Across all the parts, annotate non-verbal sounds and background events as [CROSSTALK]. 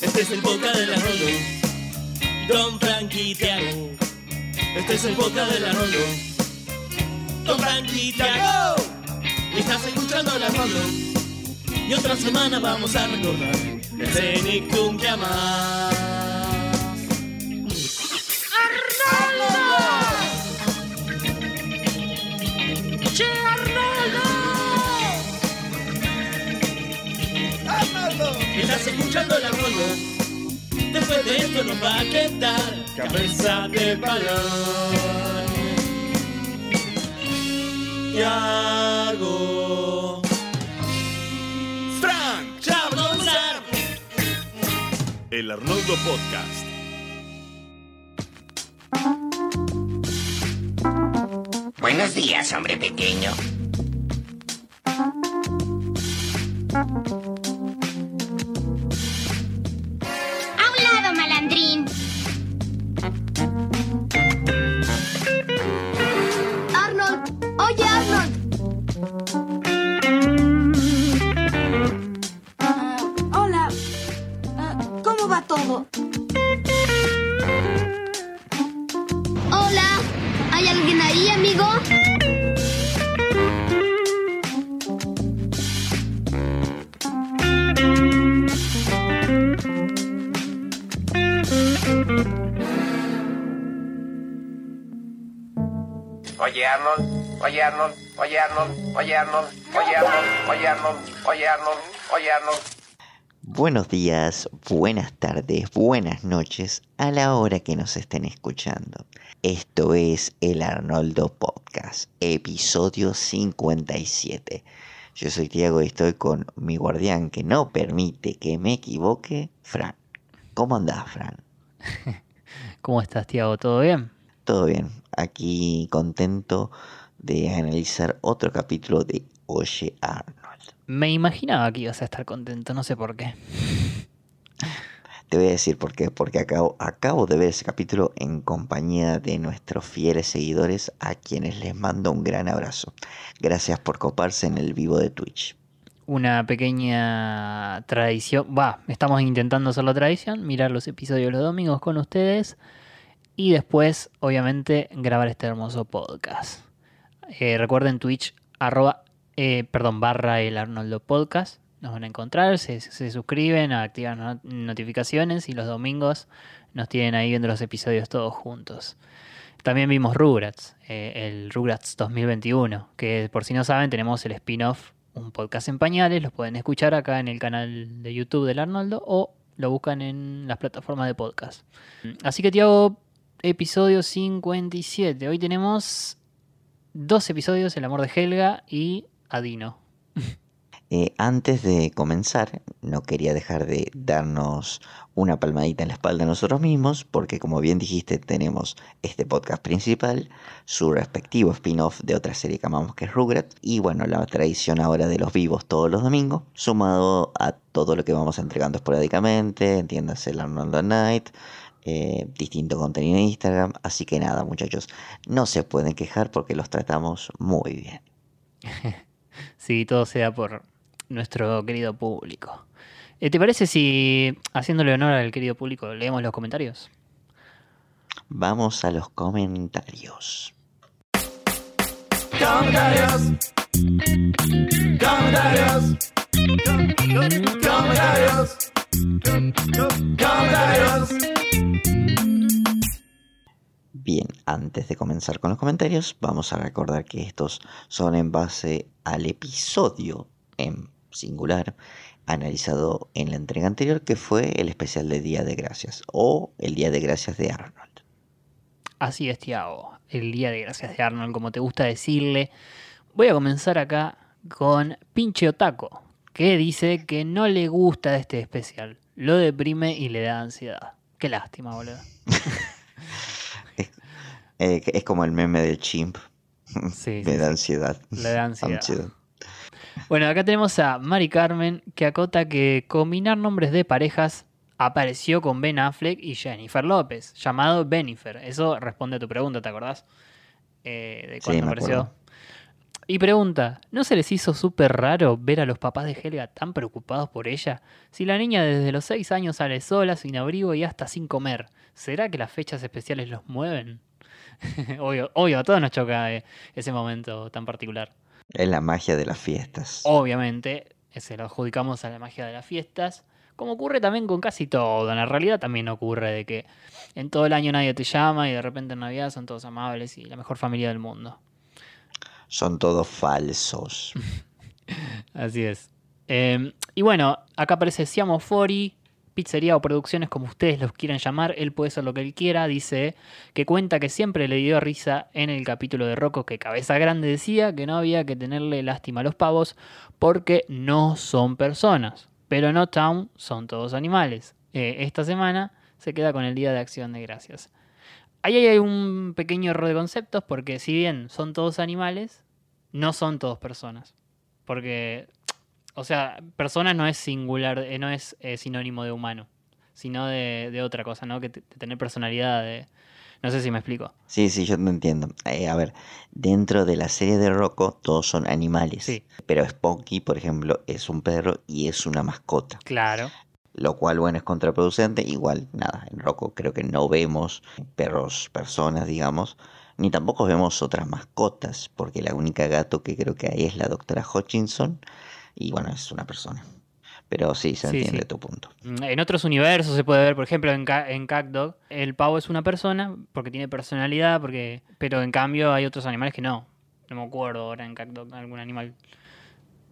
Este es el podcast de la. Don Frankie Tiago. Este es el podcast de la. Don Frankie Tiago. Estás escuchando la Rolo. Y otra semana vamos a recordar el Cenicum que amás. Escuchando la Rolo. Después de esto nos va a quedar cabeza de balón. Tiago. Frank, Chablonzar. el Arnoldo Podcast. Buenos días, hombre pequeño. Buenos días, buenas tardes, buenas noches a la hora que nos estén escuchando. Esto es el Arnoldo Podcast, episodio 57. Yo soy Tiago y estoy con mi guardián que no permite que me equivoque, Fran. ¿Cómo andás, Fran? [LAUGHS] ¿Cómo estás, Tiago? ¿Todo bien? Todo bien, aquí contento de analizar otro capítulo de Oye Arnold. Me imaginaba que ibas a estar contento, no sé por qué. Te voy a decir por qué, porque acabo, acabo de ver ese capítulo en compañía de nuestros fieles seguidores a quienes les mando un gran abrazo. Gracias por coparse en el vivo de Twitch. Una pequeña tradición, va, estamos intentando hacer la tradición, mirar los episodios los domingos con ustedes y después, obviamente, grabar este hermoso podcast. Eh, recuerden Twitch, arroba, eh, perdón, barra el Arnoldo Podcast. Nos van a encontrar, se, suscriben, activan no- notificaciones y los domingos nos tienen ahí viendo los episodios todos juntos. También vimos Rugrats, eh, el Rugrats 2021, que por si no saben tenemos el spin-off, un podcast en pañales, los pueden escuchar acá en el canal de YouTube del Arnoldo o lo buscan en las plataformas de podcast. Así que Tiago, episodio 57. Hoy tenemos dos episodios, El amor de Helga y Adino. Eh, antes de comenzar, no quería dejar de darnos una palmadita en la espalda a nosotros mismos, porque como bien dijiste, tenemos este podcast principal, su respectivo spin-off de otra serie que amamos que es Rugrats, y bueno, la tradición ahora de los vivos todos los domingos, sumado a todo lo que vamos entregando esporádicamente, entiéndase el Arnoldo Night, eh, distinto contenido en Instagram, así que nada muchachos, no se pueden quejar porque los tratamos muy bien. [LAUGHS] Sí, todo sea por nuestro querido público. Eh, ¿Te parece si, haciéndole honor al querido público, leemos los comentarios? Vamos a los comentarios. Comentarios. Comentarios. Comentarios. Comentarios. Bien, antes de comenzar con los comentarios, vamos a recordar que estos son en base al episodio en singular analizado en la entrega anterior, que fue el especial de Día de Gracias o el Día de Gracias de Arnold. Así es, Tiago. El día de gracias de Arnold, como te gusta decirle. Voy a comenzar acá con Pinche Otaco, que dice que no le gusta este especial. Lo deprime y le da ansiedad. Qué lástima, boludo. [LAUGHS] Eh, es como el meme del chimp. Sí, [LAUGHS] Me sí, da ansiedad. Le da ansiedad. Ansiedad. Bueno, acá tenemos a Mari Carmen que acota que combinar nombres de parejas apareció con Ben Affleck y Jennifer López, llamado Benifer. Eso responde a tu pregunta, ¿te acordás? Eh, de cuándo apareció. acuerdo. Y pregunta, ¿no se les hizo súper raro ver a los papás de Helga tan preocupados por ella? Si la niña desde los 6 años sale sola, sin abrigo y hasta sin comer, ¿será que las fechas especiales los mueven? [LAUGHS] obvio, obvio, a todos nos choca eh, ese momento tan particular. Es la magia de las fiestas. Obviamente, se lo adjudicamos a la magia de las fiestas, como ocurre también con casi todo. En la realidad también ocurre de que en todo el año nadie te llama y de repente en Navidad son todos amables y la mejor familia del mundo. Son todos falsos. [LAUGHS] Así es. Eh, y bueno, acá aparece Siamo Fori, pizzería o producciones como ustedes los quieran llamar, él puede ser lo que él quiera, dice que cuenta que siempre le dio risa en el capítulo de Rocco que Cabeza Grande decía que no había que tenerle lástima a los pavos porque no son personas, pero en O-Town son todos animales. Eh, esta semana se queda con el Día de Acción de Gracias. Ahí hay un pequeño error de conceptos porque si bien son todos animales, no son todos personas. Porque o sea, persona no es singular, eh, no es eh, sinónimo de humano, sino de, de otra cosa, ¿no? Que de tener personalidad, de... No sé si me explico. Sí, sí, yo te entiendo. Eh, a ver, dentro de la serie de Rocco todos son animales. Sí. Pero Spunky, por ejemplo, es un perro y es una mascota. Claro. Lo cual, bueno, es contraproducente. Igual, nada, en Rocco creo que no vemos perros, personas, digamos. Ni tampoco vemos otras mascotas, porque la única gato que creo que hay es la doctora Hutchinson. Y bueno, es una persona. Pero sí, se entiende sí. tu punto. Mm, En otros universos se puede ver, por ejemplo, en, Ca- en el pavo es una persona porque tiene personalidad, porque pero en cambio hay otros animales que no. No me acuerdo ahora en CatDog algún animal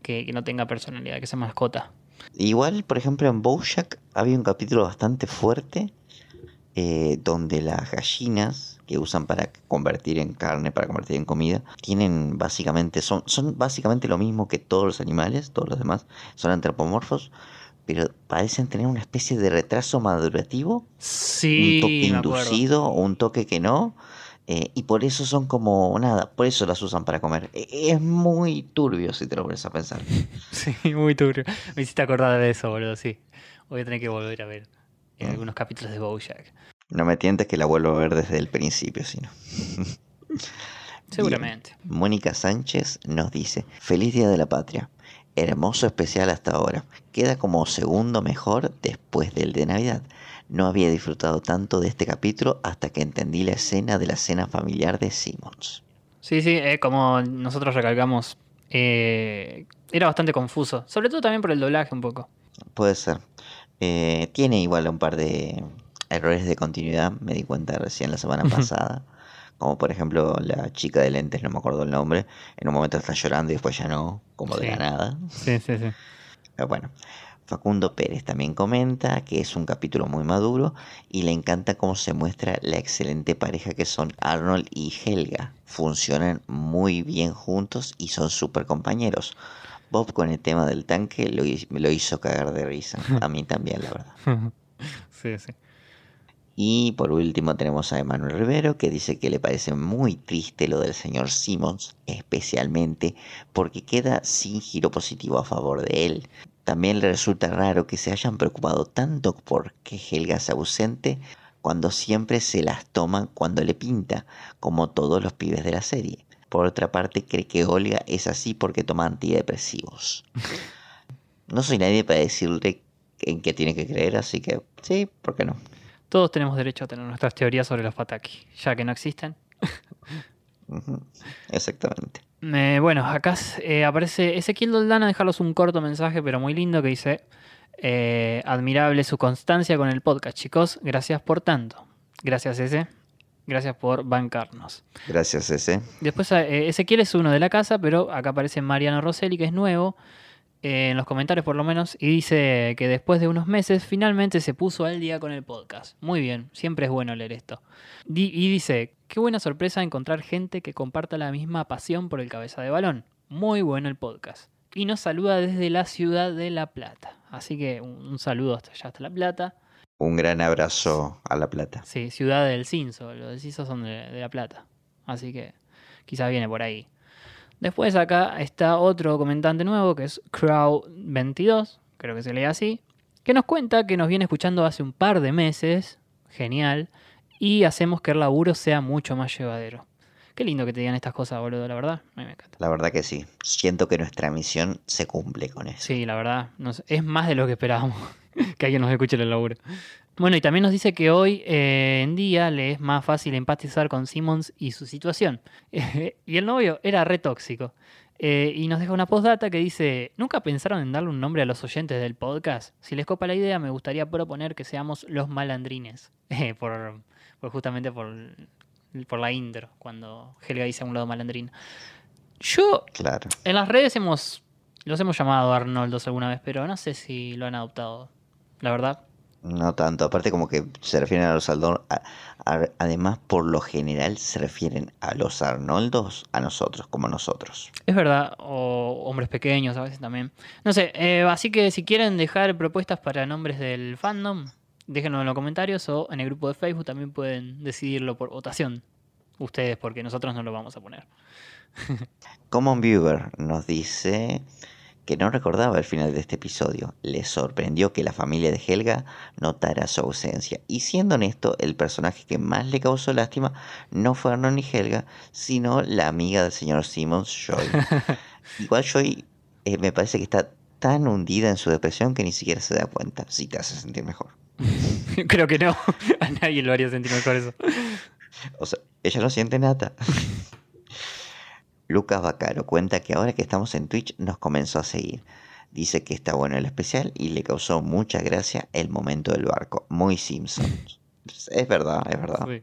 que, que no tenga personalidad, que sea mascota. Igual, por ejemplo, en Bojack había un capítulo bastante fuerte eh, donde las gallinas que usan para convertir en carne, para convertir en comida, tienen básicamente, son, son básicamente lo mismo que todos los animales, todos los demás, son antropomorfos, pero parecen tener una especie de retraso madurativo, un Sí, toque me acuerdo. inducido o un toque que no. eh, y por eso son como nada, por eso las usan para comer. E- Es muy turbio si te lo pones a pensar. [LAUGHS] Sí, muy turbio. Me hiciste acordar de eso, boludo, sí. Voy a tener que volver a ver en Mm. algunos capítulos de Bojack. No me tientes que la vuelvo a ver desde el principio, sino. [LAUGHS] Seguramente. Mónica Sánchez nos dice, feliz Día de la Patria. Hermoso especial hasta ahora. Queda como segundo mejor después del de Navidad. No había disfrutado tanto de este capítulo hasta que entendí la escena de la cena familiar de Simmons. Sí, sí, eh, como nosotros recalcamos, eh, era bastante confuso. Sobre todo también por el doblaje un poco. Puede ser. Eh, tiene igual un par de errores de continuidad, me di cuenta recién la semana pasada. Como por ejemplo la chica de lentes, no me acuerdo el nombre. En un momento está llorando y después ya no, como de la nada. Sí, sí, sí. Pero bueno, Facundo Pérez también comenta que es un capítulo muy maduro y le encanta cómo se muestra la excelente pareja que son Arnold y Helga. Funcionan muy bien juntos y son súper compañeros. Bob con el tema del tanque lo, lo hizo cagar de risa. [LAUGHS] A mí también, la verdad. sí, sí. Y por último tenemos a Emanuel Rivero que dice que le parece muy triste lo del señor Simmons, especialmente porque queda sin giro positivo a favor de él. También le resulta raro que se hayan preocupado tanto por que Helga sea ausente cuando siempre se las toman cuando le pinta, como todos los pibes de la serie. Por otra parte, cree que Olga es así porque toma antidepresivos. [LAUGHS] No soy nadie para decirle en qué tiene que creer, así que sí, ¿por qué no? Todos tenemos derecho a tener nuestras teorías sobre los Pataki, ya que no existen. Exactamente. Eh, bueno, acá eh, aparece Ezequiel Doldana, dejarlos un corto mensaje, pero muy lindo, que dice: eh, Admirable su constancia con el podcast, chicos. Gracias por tanto. Gracias, ese. Gracias por bancarnos. Gracias, ese. Después, Ezequiel es uno de la casa, pero acá aparece Mariano Rosselli, que es nuevo, en los comentarios por lo menos, y dice que después de unos meses finalmente se puso al día con el podcast. Muy bien, siempre es bueno leer esto. Di- y dice, qué buena sorpresa encontrar gente que comparta la misma pasión por el cabeza de balón. Muy bueno el podcast. Y nos saluda desde la ciudad de La Plata. Así que un, saludo hasta allá, hasta La Plata. Un gran abrazo a La Plata. Sí, ciudad del Cinso. Los del son de, de La Plata. Así que quizás viene por ahí. Después acá está otro comentante nuevo que es Crow22, creo que se lee así, que nos cuenta que nos viene escuchando hace un par de meses, genial, y hacemos que el laburo sea mucho más llevadero. Qué lindo que te digan estas cosas, boludo, la verdad. A mí me encanta. La verdad que sí. Siento que nuestra misión se cumple con eso. Sí, la verdad, es más de lo que esperábamos [LAUGHS] que alguien nos escuche en el laburo. Bueno, y también nos dice que hoy eh, en día le es más fácil empatizar con Simmons y su situación. [LAUGHS] y el novio era re tóxico. Eh, y nos deja una postdata que dice, ¿nunca pensaron en darle un nombre a los oyentes del podcast? Si les copa la idea, me gustaría proponer que seamos los malandrines. [LAUGHS] Eh, por, por justamente por, por la intro, cuando Helga dice a un lado malandrín. Yo Claro. en las redes hemos los hemos llamado Arnoldos alguna vez, pero no sé si lo han adoptado. La verdad. No tanto. Aparte como que se refieren a los Arnoldos. Además, por lo general se refieren a los Arnoldos a nosotros, como nosotros. Es verdad, o hombres pequeños a veces también. No sé, eh, así que si quieren dejar propuestas para nombres del fandom, déjenlo en los comentarios o en el grupo de Facebook también pueden decidirlo por votación. Ustedes, porque nosotros no lo vamos a poner. [LAUGHS] Common Viewer nos dice que no recordaba el final de este episodio. Le sorprendió que la familia de Helga notara su ausencia. Y siendo honesto, el personaje que más le causó lástima no fue Arnold ni Helga, sino la amiga del señor Simmons, Joy. [LAUGHS] Igual Joy eh, me parece que está tan hundida en su depresión que ni siquiera se da cuenta. Si te hace sentir mejor. [LAUGHS] Creo que no. [LAUGHS] A nadie lo haría sentir mejor eso. O sea, ella no siente nada. Lucas Bacaro cuenta que ahora que estamos en Twitch nos comenzó a seguir. Dice que está bueno el especial y le causó mucha gracia el momento del barco. Muy Simpsons. [LAUGHS] Es verdad, es verdad. Sí.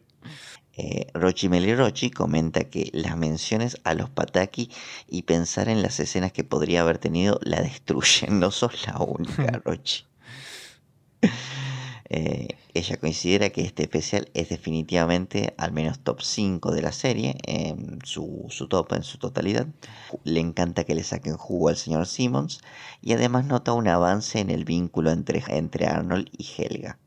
Eh, Rochi comenta que las menciones a los Pataki y pensar en las escenas que podría haber tenido la destruyen. [LAUGHS] No sos la única, [LAUGHS] Rochi. Eh, ella considera que este especial es definitivamente al menos top 5 de la serie, en su, su top en su totalidad. Le encanta que le saquen jugo al señor Simmons y además nota un avance en el vínculo entre, entre Arnold y Helga.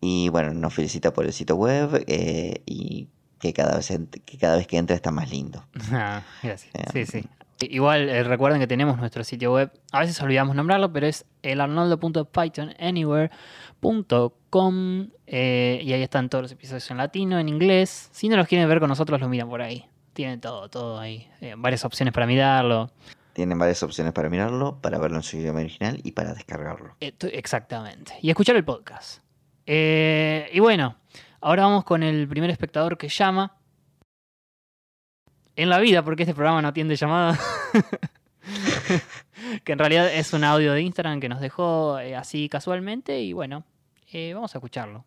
Y bueno, nos felicita por el sitio web eh, y que cada, vez, que cada vez que entra está más lindo. [LAUGHS] Ah, gracias. Eh, Sí, sí. Igual eh, recuerden que tenemos nuestro sitio web. A veces olvidamos nombrarlo, pero es elarnoldo.pythonanywhere.com eh, y ahí están todos los episodios en latino, en inglés. Si no los quieren ver con nosotros, lo miran por ahí. Tienen todo, todo ahí. Eh, varias opciones para mirarlo. Tienen varias opciones para mirarlo, para verlo en su idioma original y para descargarlo. Exactamente. Y escuchar el podcast. Eh, y bueno, ahora vamos con el primer espectador que llama. En la vida, porque este programa no atiende llamadas. Que en realidad es un audio de Instagram que nos dejó eh, así casualmente. Y bueno, eh, vamos a escucharlo.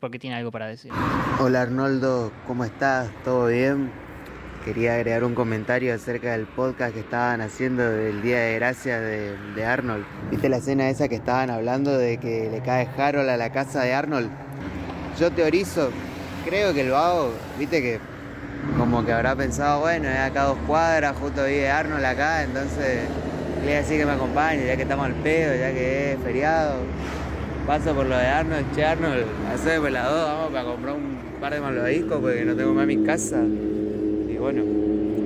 Porque tiene algo para decir. Hola Arnoldo, ¿cómo estás? ¿Todo bien? Quería agregar un comentario acerca del podcast que estaban haciendo del Día de Gracia de, de Arnold. ¿Viste la escena esa que estaban hablando de que le cae Harold a la casa de Arnold? Yo teorizo, creo que lo hago, viste que como que habrá pensado, bueno, acá dos cuadras, justo vive Arnold acá, entonces le voy a decir que me acompañe, ya que estamos al pedo, ya que es feriado. Paso por lo de Arnold, che Arnold, las dos, vamos para comprar un par de malvaviscos porque no tengo más en mi casa. Y bueno,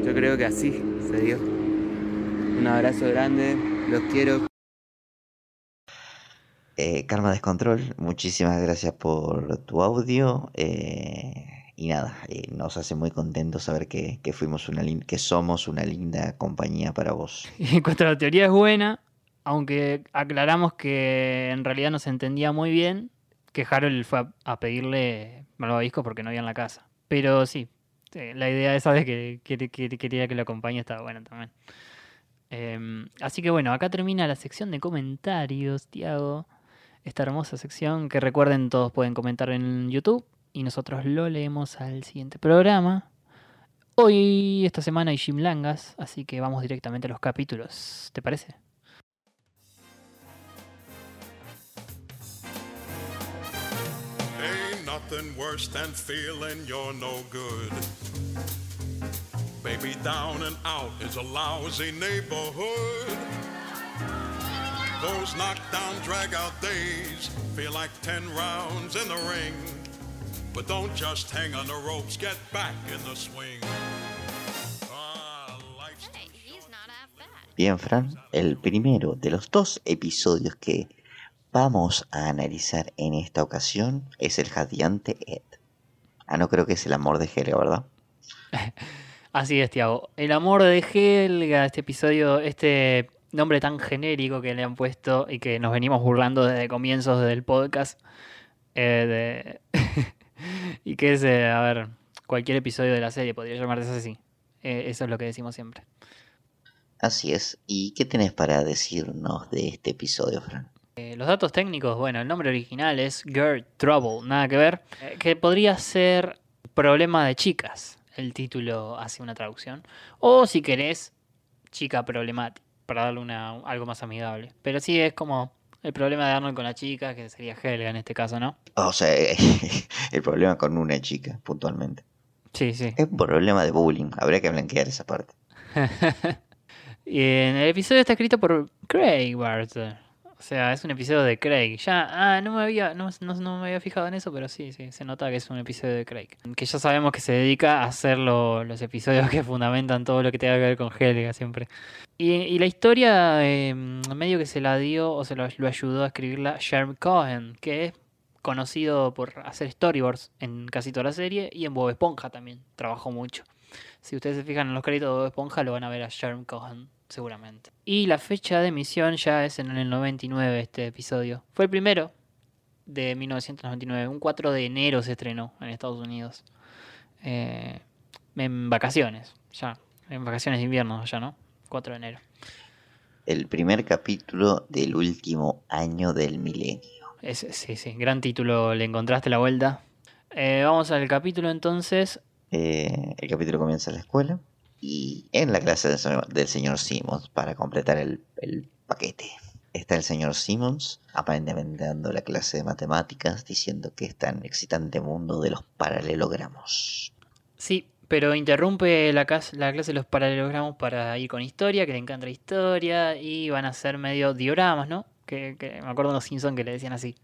yo creo que así se dio. Un abrazo grande, los quiero. Eh, Karma Descontrol, muchísimas gracias por tu audio. eh, y nada, eh, nos hace muy contentos saber que, fuimos una que somos una linda compañía para vos. [LAUGHS] En cuanto a la teoría es buena, aunque aclaramos que en realidad no se entendía muy bien que Harold fue a, a pedirle malvavisco porque no había en la casa. Pero sí, eh, la idea esa de que, que- que quería que lo acompañe estaba buena también. Em, así que bueno, acá termina la sección de comentarios, Tiago. Esta hermosa sección que recuerden todos pueden comentar en YouTube y nosotros lo leemos al siguiente programa. Hoy, esta semana, hay Jim Langas, así que vamos directamente a los capítulos. ¿Te parece? Nothing worse than feeling you're no good. Baby, down and out is a lousy neighborhood. Those knockdown, drag out days feel like 10 rounds in the ring. But don't just hang on the ropes, get back in the swing. Ah. Bien, Fran, el primero de los dos episodios que vamos a analizar en esta ocasión es el jadeante Ed. Ah, no creo que es el amor de Helga, ¿verdad? [LAUGHS] Así es, Tiago. El amor de Helga, este episodio, este nombre tan genérico que le han puesto y que nos venimos burlando desde comienzos del podcast. eh, de- [LAUGHS] y que es, eh, a ver, cualquier episodio de la serie podría llamarse así. Eh, eso es lo que decimos siempre. Así es. ¿Y qué tenés para decirnos de este episodio, Fran? Eh, los datos técnicos, bueno, el nombre original es Girl Trouble, nada que ver. Que podría ser Problema de chicas, el título hace una traducción. O si querés, Chica Problemática, para darle una, algo más amigable. Pero sí es como el problema de Arnold con la chica, que sería Helga en este caso, ¿no? O sea, [LAUGHS] el problema con una chica, puntualmente. Sí, sí. Es un problema de bullying. Habría que blanquear esa parte. [LAUGHS] Y en el episodio está escrito por Craig Barter. O sea, es un episodio de Craig. Ya, ah, no me había, no, no- me había fijado en eso, pero sí, sí, se nota que es un episodio de Craig. Que ya sabemos que se dedica a hacer lo- los episodios [LAUGHS] que fundamentan todo lo que tenga que ver con Helga siempre. Y, la historia eh, medio que se la dio o se lo, lo ayudó a escribirla Sherm Cohen, que es conocido por hacer storyboards en casi toda la serie y en Bob Esponja también. Trabajó mucho. Si ustedes se fijan en los créditos de Bob Esponja, lo van a ver a Sherm Cohen, seguramente. Y la fecha de emisión ya es en el 99, este episodio. Fue el primero de 1999. Un 4 de enero se estrenó en Estados Unidos. Eh, en vacaciones, ya. En vacaciones de invierno, ya, ¿no? 4 de enero. El primer capítulo del último año del milenio. Es- sí, sí, gran título, le encontraste la vuelta. Eh, vamos al capítulo entonces. Eh, el capítulo comienza en la escuela y en la clase del, señor- del señor Simmons para completar el, el paquete. Está el señor Simmons aparentemente dando la clase de matemáticas diciendo que está en el excitante mundo de los paralelogramos. Sí, pero interrumpe la, la clase de los paralelogramos para ir con historia, que le encanta la historia, y van a ser medio dioramas, ¿no? Que, que me acuerdo de los Simpsons que le decían así.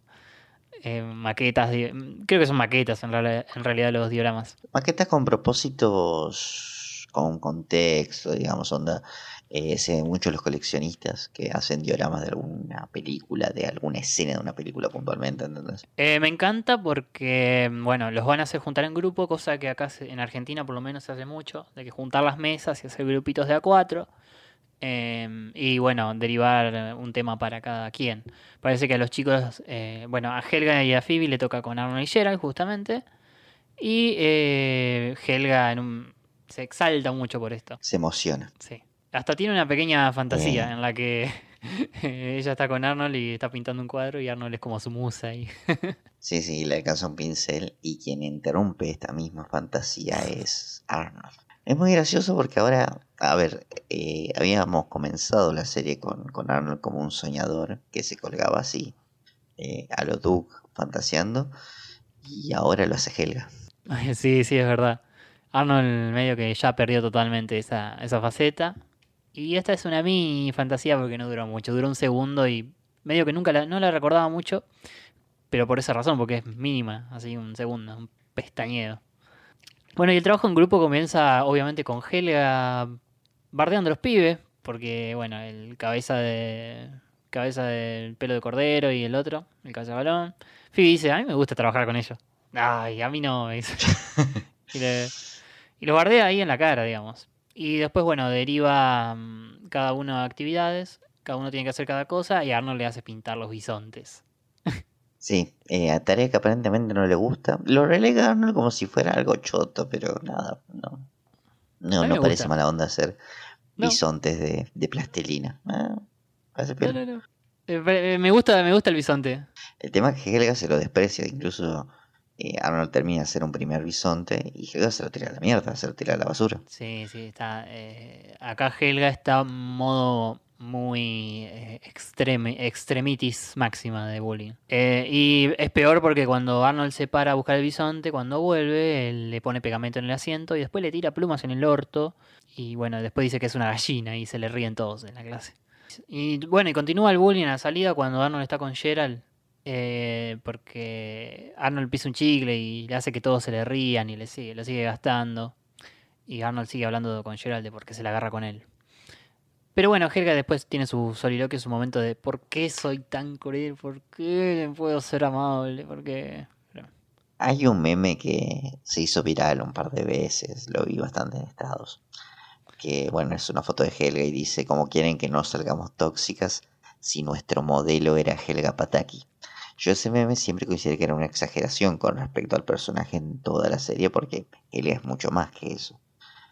Eh, maquetas, creo que son maquetas en, real- en realidad los dioramas. Maquetas con propósitos, con contexto, digamos, onda. Eh, se ven mucho los coleccionistas que hacen dioramas de alguna película, de alguna escena de una película puntualmente, ¿entendés? Eh, me encanta porque, bueno, los van a hacer juntar en grupo, cosa que acá en Argentina por lo menos se hace mucho, de que juntar las mesas y hacer grupitos de a cuatro. eh, y bueno, derivar un tema para cada quien. Parece que a los chicos, eh, bueno, a Helga y a Phoebe le toca con Arnold y Gerald justamente. Y eh, Helga en un- se exalta mucho por esto. Se emociona. Sí. Hasta tiene una pequeña fantasía Bien. en la que [LAUGHS] ella está con Arnold y está pintando un cuadro y Arnold es como su musa. Y... [LAUGHS] Sí, sí, le alcanza un pincel y quien interrumpe esta misma fantasía es Arnold. Es muy gracioso porque ahora, a ver, eh, habíamos comenzado la serie con, con Arnold como un soñador que se colgaba así, eh, a lo Duke, fantaseando, y ahora lo hace Helga. Ay, Sí, sí, es verdad. Arnold medio que ya perdió totalmente esa, esa faceta. Y esta es una mini fantasía porque no duró mucho. Duró un segundo y medio que nunca la, no la recordaba mucho. Pero por esa razón, porque es mínima, así un segundo, un pestañeo. Bueno, y el trabajo en grupo comienza obviamente con Helga bardeando a los pibes. Porque, bueno, el cabeza de. Cabeza del pelo de cordero y el otro, el cabeza de balón. Phoebe dice, a mí me gusta trabajar con ellos. Ay, a mí no. [LAUGHS] y, le- y los bardea ahí en la cara, digamos. Y después, bueno, deriva mm, cada uno a actividades. Cada uno tiene que hacer cada cosa y Arnold le hace pintar los bisontes. [LAUGHS] Sí, eh, a tarea que aparentemente no le gusta. Lo relega a Arnold como si fuera algo choto, pero nada, no. No, no parece gusta. mala onda hacer No. bisontes de, de plastilina. Ah, No, no, no. Eh, eh, me gusta, me gusta el bisonte. El tema es que Helga se lo desprecia, incluso eh, Arnold termina de hacer un primer bisonte y Helga se lo tira a la mierda, se lo tira a la basura. Sí, sí, está. eh, acá Helga está en modo muy eh, extreme, extremitis máxima de bullying. Y es peor porque cuando Arnold se para a buscar el bisonte, cuando vuelve, él le pone pegamento en el asiento y después le tira plumas en el orto. Y bueno, después dice que es una gallina y se le ríen todos en la clase. Y bueno, y continúa el bullying a la salida cuando Arnold está con Gerald. Eh, porque Arnold pisa un chicle y le hace que todos se le rían y le sigue, lo sigue gastando. Y Arnold sigue hablando con Gerald de por qué se la agarra con él. Pero bueno, Helga después tiene su soliloquio, su momento de ¿por qué soy tan cruel? ¿Por qué puedo ser amable? ¿Por Hay un meme que se hizo viral un par de veces, lo vi bastante en estados. Que bueno, es una foto de Helga y dice, como quieren que no salgamos tóxicas si nuestro modelo era Helga Pataki. Yo ese meme siempre consideré que era una exageración con respecto al personaje en toda la serie porque Helga es mucho más que eso.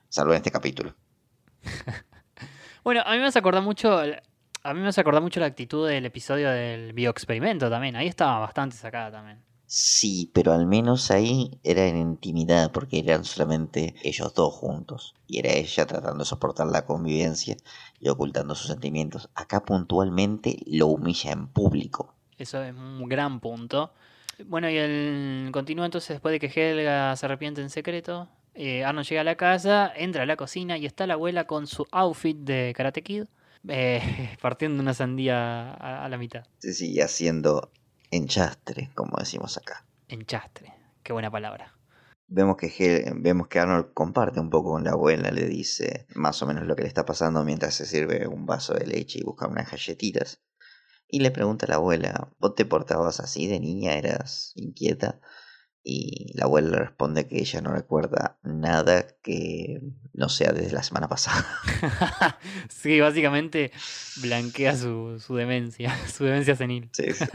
Salvo en este capítulo. [LAUGHS] Bueno, a mí me hace acordar mucho. A mí me hace acordar mucho la actitud del episodio del bioexperimento también. Ahí estaba bastante sacada también. Sí, pero al menos ahí era en intimidad porque eran solamente ellos dos juntos. Y era ella tratando de soportar la convivencia y ocultando sus sentimientos. Acá puntualmente lo humilla en público. Eso es un gran punto. Bueno, y el continúa entonces después de que Helga se arrepiente en secreto. eh, Arnold llega a la casa, entra a la cocina y está la abuela con su outfit de Karate Kid, eh, [LAUGHS] partiendo una sandía a, a la mitad. Se sigue haciendo enchastre, como decimos acá. Enchastre. Qué buena palabra. Vemos que, Hel- vemos que Arnold comparte un poco con la abuela, le dice más o menos lo que le está pasando mientras se sirve un vaso de leche y busca unas galletitas. Y le pregunta a la abuela, ¿vos te portabas así de niña? ¿Eras inquieta? Y la abuela le responde que ella no recuerda nada que no sea desde la semana pasada. [LAUGHS] sí, básicamente blanquea su, su demencia, [LAUGHS] su demencia senil. Sí, sí. [LAUGHS]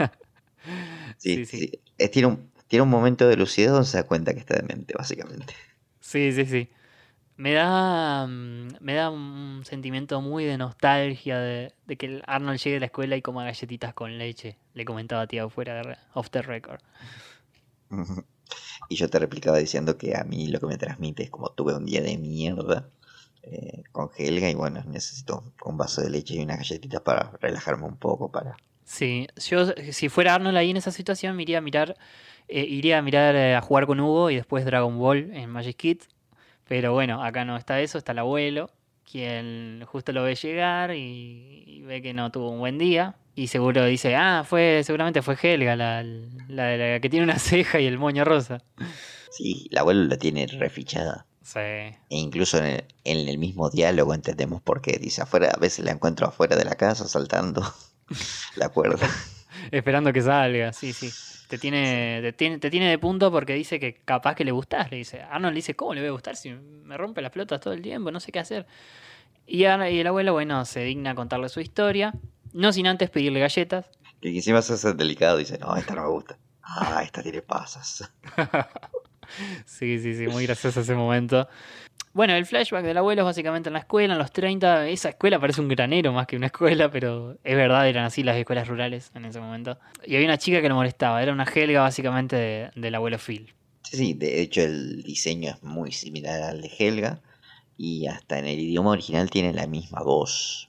Sí, Sí, sí. sí. Tiene, un, tiene un momento de lucidez donde se da cuenta que está demente, básicamente. Sí, sí, sí. Me da, mm, me da un sentimiento muy de nostalgia de, de que Arnold llegue a la escuela y coma galletitas con leche. Le comentaba a Tiago fuera de off the record. [LAUGHS] Y yo te replicaba diciendo que a mí lo que me transmite es como tuve un día de mierda eh, con Helga y bueno, necesito un vaso de leche y unas galletitas para relajarme un poco, para... Sí, yo si fuera Arnold ahí en esa situación me iría a mirar, eh, iría a mirar eh, a jugar con Hugo y después Dragon Ball en Magic Kids. Pero bueno, acá no está eso, está el abuelo, quien justo lo ve llegar y, y ve que no tuvo un buen día. Y seguro dice, ah, fue, seguramente fue Helga, la, la, la que tiene una [LAUGHS] ceja y el moño rosa. Sí, la abuela la tiene refichada. Sí. E incluso en el, en el mismo diálogo entendemos por qué. Dice, afuera, a veces la encuentro afuera de la casa saltando [LAUGHS] la cuerda. [LAUGHS] Esperando que salga, sí, sí. Te tiene, te tiene, te tiene de punto porque dice que capaz que le gustás. Le dice, Arnold le dice, ¿cómo le voy a gustar si me rompe las pelotas todo el tiempo? No sé qué hacer. Y, el abuelo, bueno, se digna a contarle su historia. No sin antes pedirle galletas. Que encima hace delicado dice, no, esta no me gusta. Ah, esta tiene pasas. [LAUGHS] Sí, sí, sí, muy gracioso ese momento. Bueno, el flashback del abuelo es básicamente en la escuela, en los 30. Esa escuela parece un granero más que una escuela, pero es verdad, eran así las escuelas rurales en ese momento. Y había una chica que lo molestaba, era una Helga básicamente de- del abuelo Phil. Sí, sí, de hecho el diseño es muy similar al de Helga y hasta en el idioma original tiene la misma voz.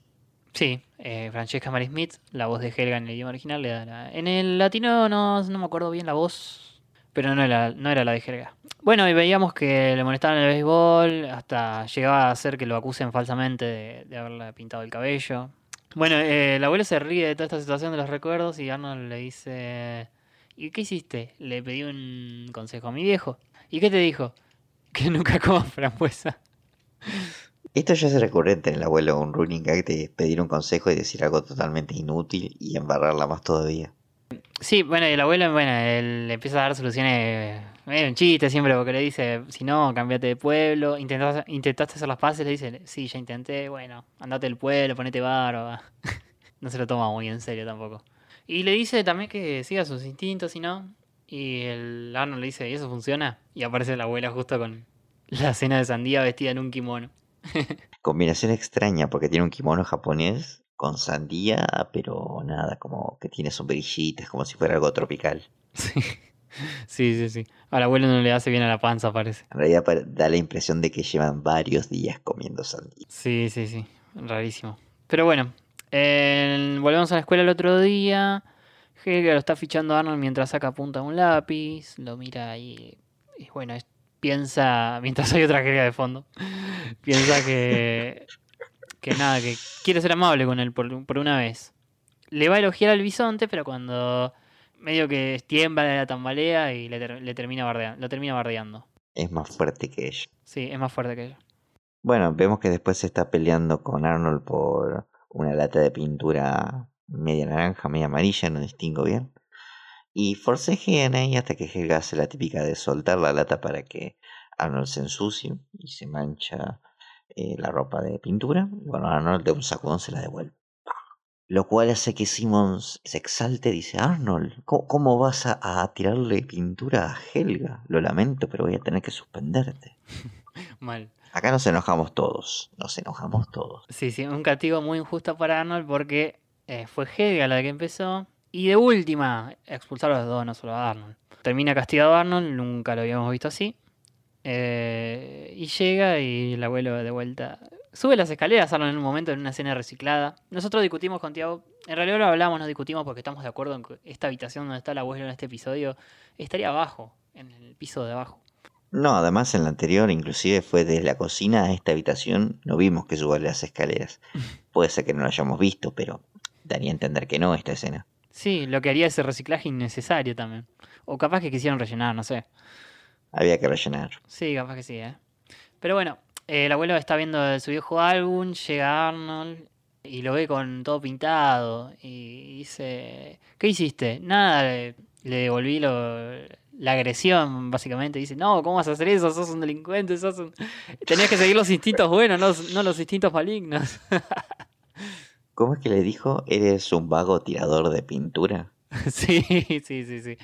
Sí, eh, Francesca Mary Smith, la voz de Helga en el idioma original le da la- En el latino no, no me acuerdo bien la voz, pero no era, no era la de Helga. Bueno, y veíamos que le molestaban el béisbol, hasta llegaba a hacer que lo acusen falsamente de, de haberle pintado el cabello. Bueno, eh, el abuelo se ríe de toda esta situación de los recuerdos y Arnold le dice, ¿y qué hiciste? Le pedí un consejo a mi viejo. ¿Y qué te dijo? [LAUGHS] Que nunca comas frambuesa. Esto ya es recurrente en el abuelo, un running gag de pedir un consejo y decir algo totalmente inútil y embarrarla más todavía. Sí, bueno, el abuelo, bueno, él empieza a dar soluciones, es un chiste siempre, porque le dice, si no, cambiate de pueblo, intentaste, intentaste hacer las paces, le dice, sí, ya intenté, bueno, andate del pueblo, ponete barba. [LAUGHS] no se lo toma muy en serio tampoco. Y le dice también que siga sus instintos, si no, y el Arnold le dice, ¿y eso funciona? Y aparece la abuela justo con la cena de sandía vestida en un kimono. [LAUGHS] Combinación extraña porque tiene un kimono japonés con sandía, pero nada, como que tiene sombrillitas, como si fuera algo tropical. [LAUGHS] Sí, sí, sí. sí. Al abuelo no le hace bien a la panza, parece. En realidad da la impresión de que llevan varios días comiendo sandía. Sí, sí, sí. Rarísimo. Pero bueno, eh, volvemos a la escuela el otro día. Helga lo está fichando a Arnold mientras saca punta un lápiz. Lo mira y, y bueno, es- piensa, mientras hay otra Helga de fondo, [LAUGHS] piensa que, que nada, que quiere ser amable con él por, por una vez. Le va a elogiar al bisonte, pero cuando medio que tiembla, la tambalea y le, ter- le termina bardea- lo termina bardeando. Es más fuerte que ella. Sí, es más fuerte que ella. Bueno, vemos que después se está peleando con Arnold por una lata de pintura media naranja, media amarilla, no distingo bien. Y forcejean ahí hasta que Helga hace la típica de soltar la lata para que Arnold se ensucie y se mancha eh, la ropa de pintura. Y bueno, Arnold de un sacudón se la devuelve. Lo cual hace que Simmons se exalte y dice, Arnold, ¿cómo, cómo vas a, a tirarle pintura a Helga? Lo lamento, pero voy a tener que suspenderte. [LAUGHS] Mal. Acá nos enojamos todos, nos enojamos todos. Sí, sí, un castigo muy injusto para Arnold porque eh, fue Helga la que empezó. Y de última, expulsar a los dos, no solo a Arnold. Termina castigado Arnold, nunca lo habíamos visto así. Eh, y llega y el abuelo de vuelta. Sube las escaleras, Arnold en un momento, en una escena reciclada. Nosotros discutimos con Tiago. En realidad no hablamos, no discutimos porque estamos de acuerdo en que esta habitación donde está el abuelo en este episodio estaría abajo, en el piso de abajo. No, además en la anterior, inclusive fue desde la cocina a esta habitación, no vimos que suba las escaleras. [LAUGHS] Puede ser que no lo hayamos visto, pero daría a entender que no esta escena. Sí, lo que haría ese reciclaje innecesario también. O capaz que quisieron rellenar, no sé. Había que rellenar. Sí, capaz que sí, ¿eh? Pero bueno, eh, el abuelo está viendo su viejo álbum, llega Arnold y lo ve con todo pintado y dice, ¿qué hiciste? Nada, le, le devolví lo, la agresión, básicamente. Dice, no, ¿cómo vas a hacer eso? Sos un delincuente, sos un... Tenías que seguir los instintos buenos, no, no los instintos malignos. [LAUGHS] ¿Cómo es que le dijo? ¿Eres un vago tirador de pintura? [LAUGHS] sí, sí, sí, sí.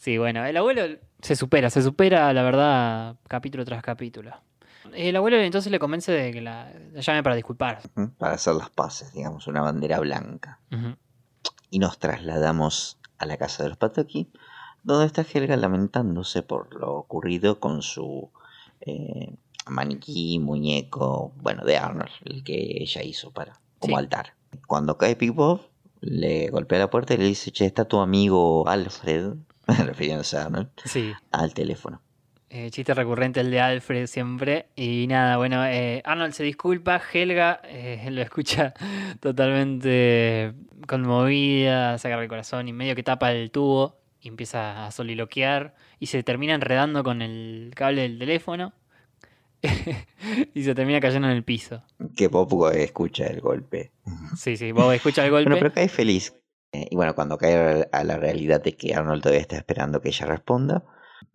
Sí, bueno, el abuelo se supera, se supera, la verdad, capítulo tras capítulo. El abuelo entonces le convence de que la, la llame para disculpar. Para hacer las paces, digamos, una bandera blanca. Y nos trasladamos a la casa de los Patoki, donde está Helga lamentándose por lo ocurrido con su eh, maniquí, muñeco, bueno, de Arnold, el que ella hizo para como Sí. altar. Cuando cae Big Bob, le golpea la puerta y le dice, che, está tu amigo Alfred, [LAUGHS] refiriéndose a Arnold, Sí. al teléfono. Eh, chiste recurrente el de Alfred siempre. Y nada, bueno, eh, Arnold se disculpa, Helga eh, [LAUGHS] lo escucha totalmente conmovida, saca el corazón y medio que tapa el tubo y empieza a soliloquear y se termina enredando con el cable del teléfono [LAUGHS] y se termina cayendo en el piso. Que Bob escucha el golpe. Sí, sí, Bob escucha el golpe. Bueno, pero cae feliz. Eh, y bueno, cuando cae a la realidad de que Arnold todavía está esperando que ella responda,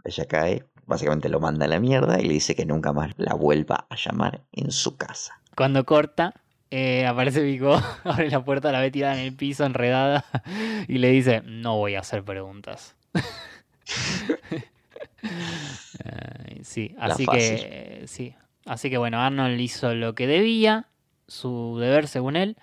ella cae, básicamente lo manda a la mierda y le dice que nunca más la vuelva a llamar en su casa. Cuando corta, eh, aparece Vico, [LAUGHS] abre la puerta, la ve tirada en el piso, enredada, [LAUGHS] y le dice, no voy a hacer preguntas. Ay, [LAUGHS] sí, así que, eh, sí. Así que bueno, Arnold hizo lo que debía, su deber según él,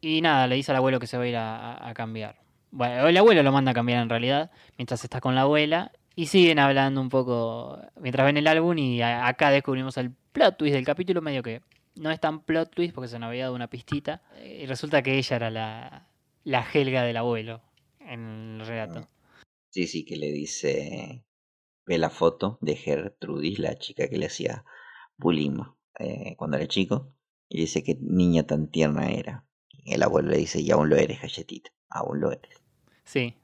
y nada, le dice al abuelo que se va a ir a, cambiar. Bueno, el abuelo lo manda a cambiar en realidad, mientras está con la abuela, y siguen hablando un poco mientras ven el álbum, y acá descubrimos el plot twist del capítulo, medio que no es tan plot twist porque se nos había dado una pistita, y resulta que ella era la, la Helga del abuelo en el relato. Sí, sí, que le dice, ve la foto de Gertrudis, la chica que le hacía bullying eh, cuando era chico, y dice que niña tan tierna era. El abuelo le dice, y aún lo eres, galletita, aún lo eres. Sí.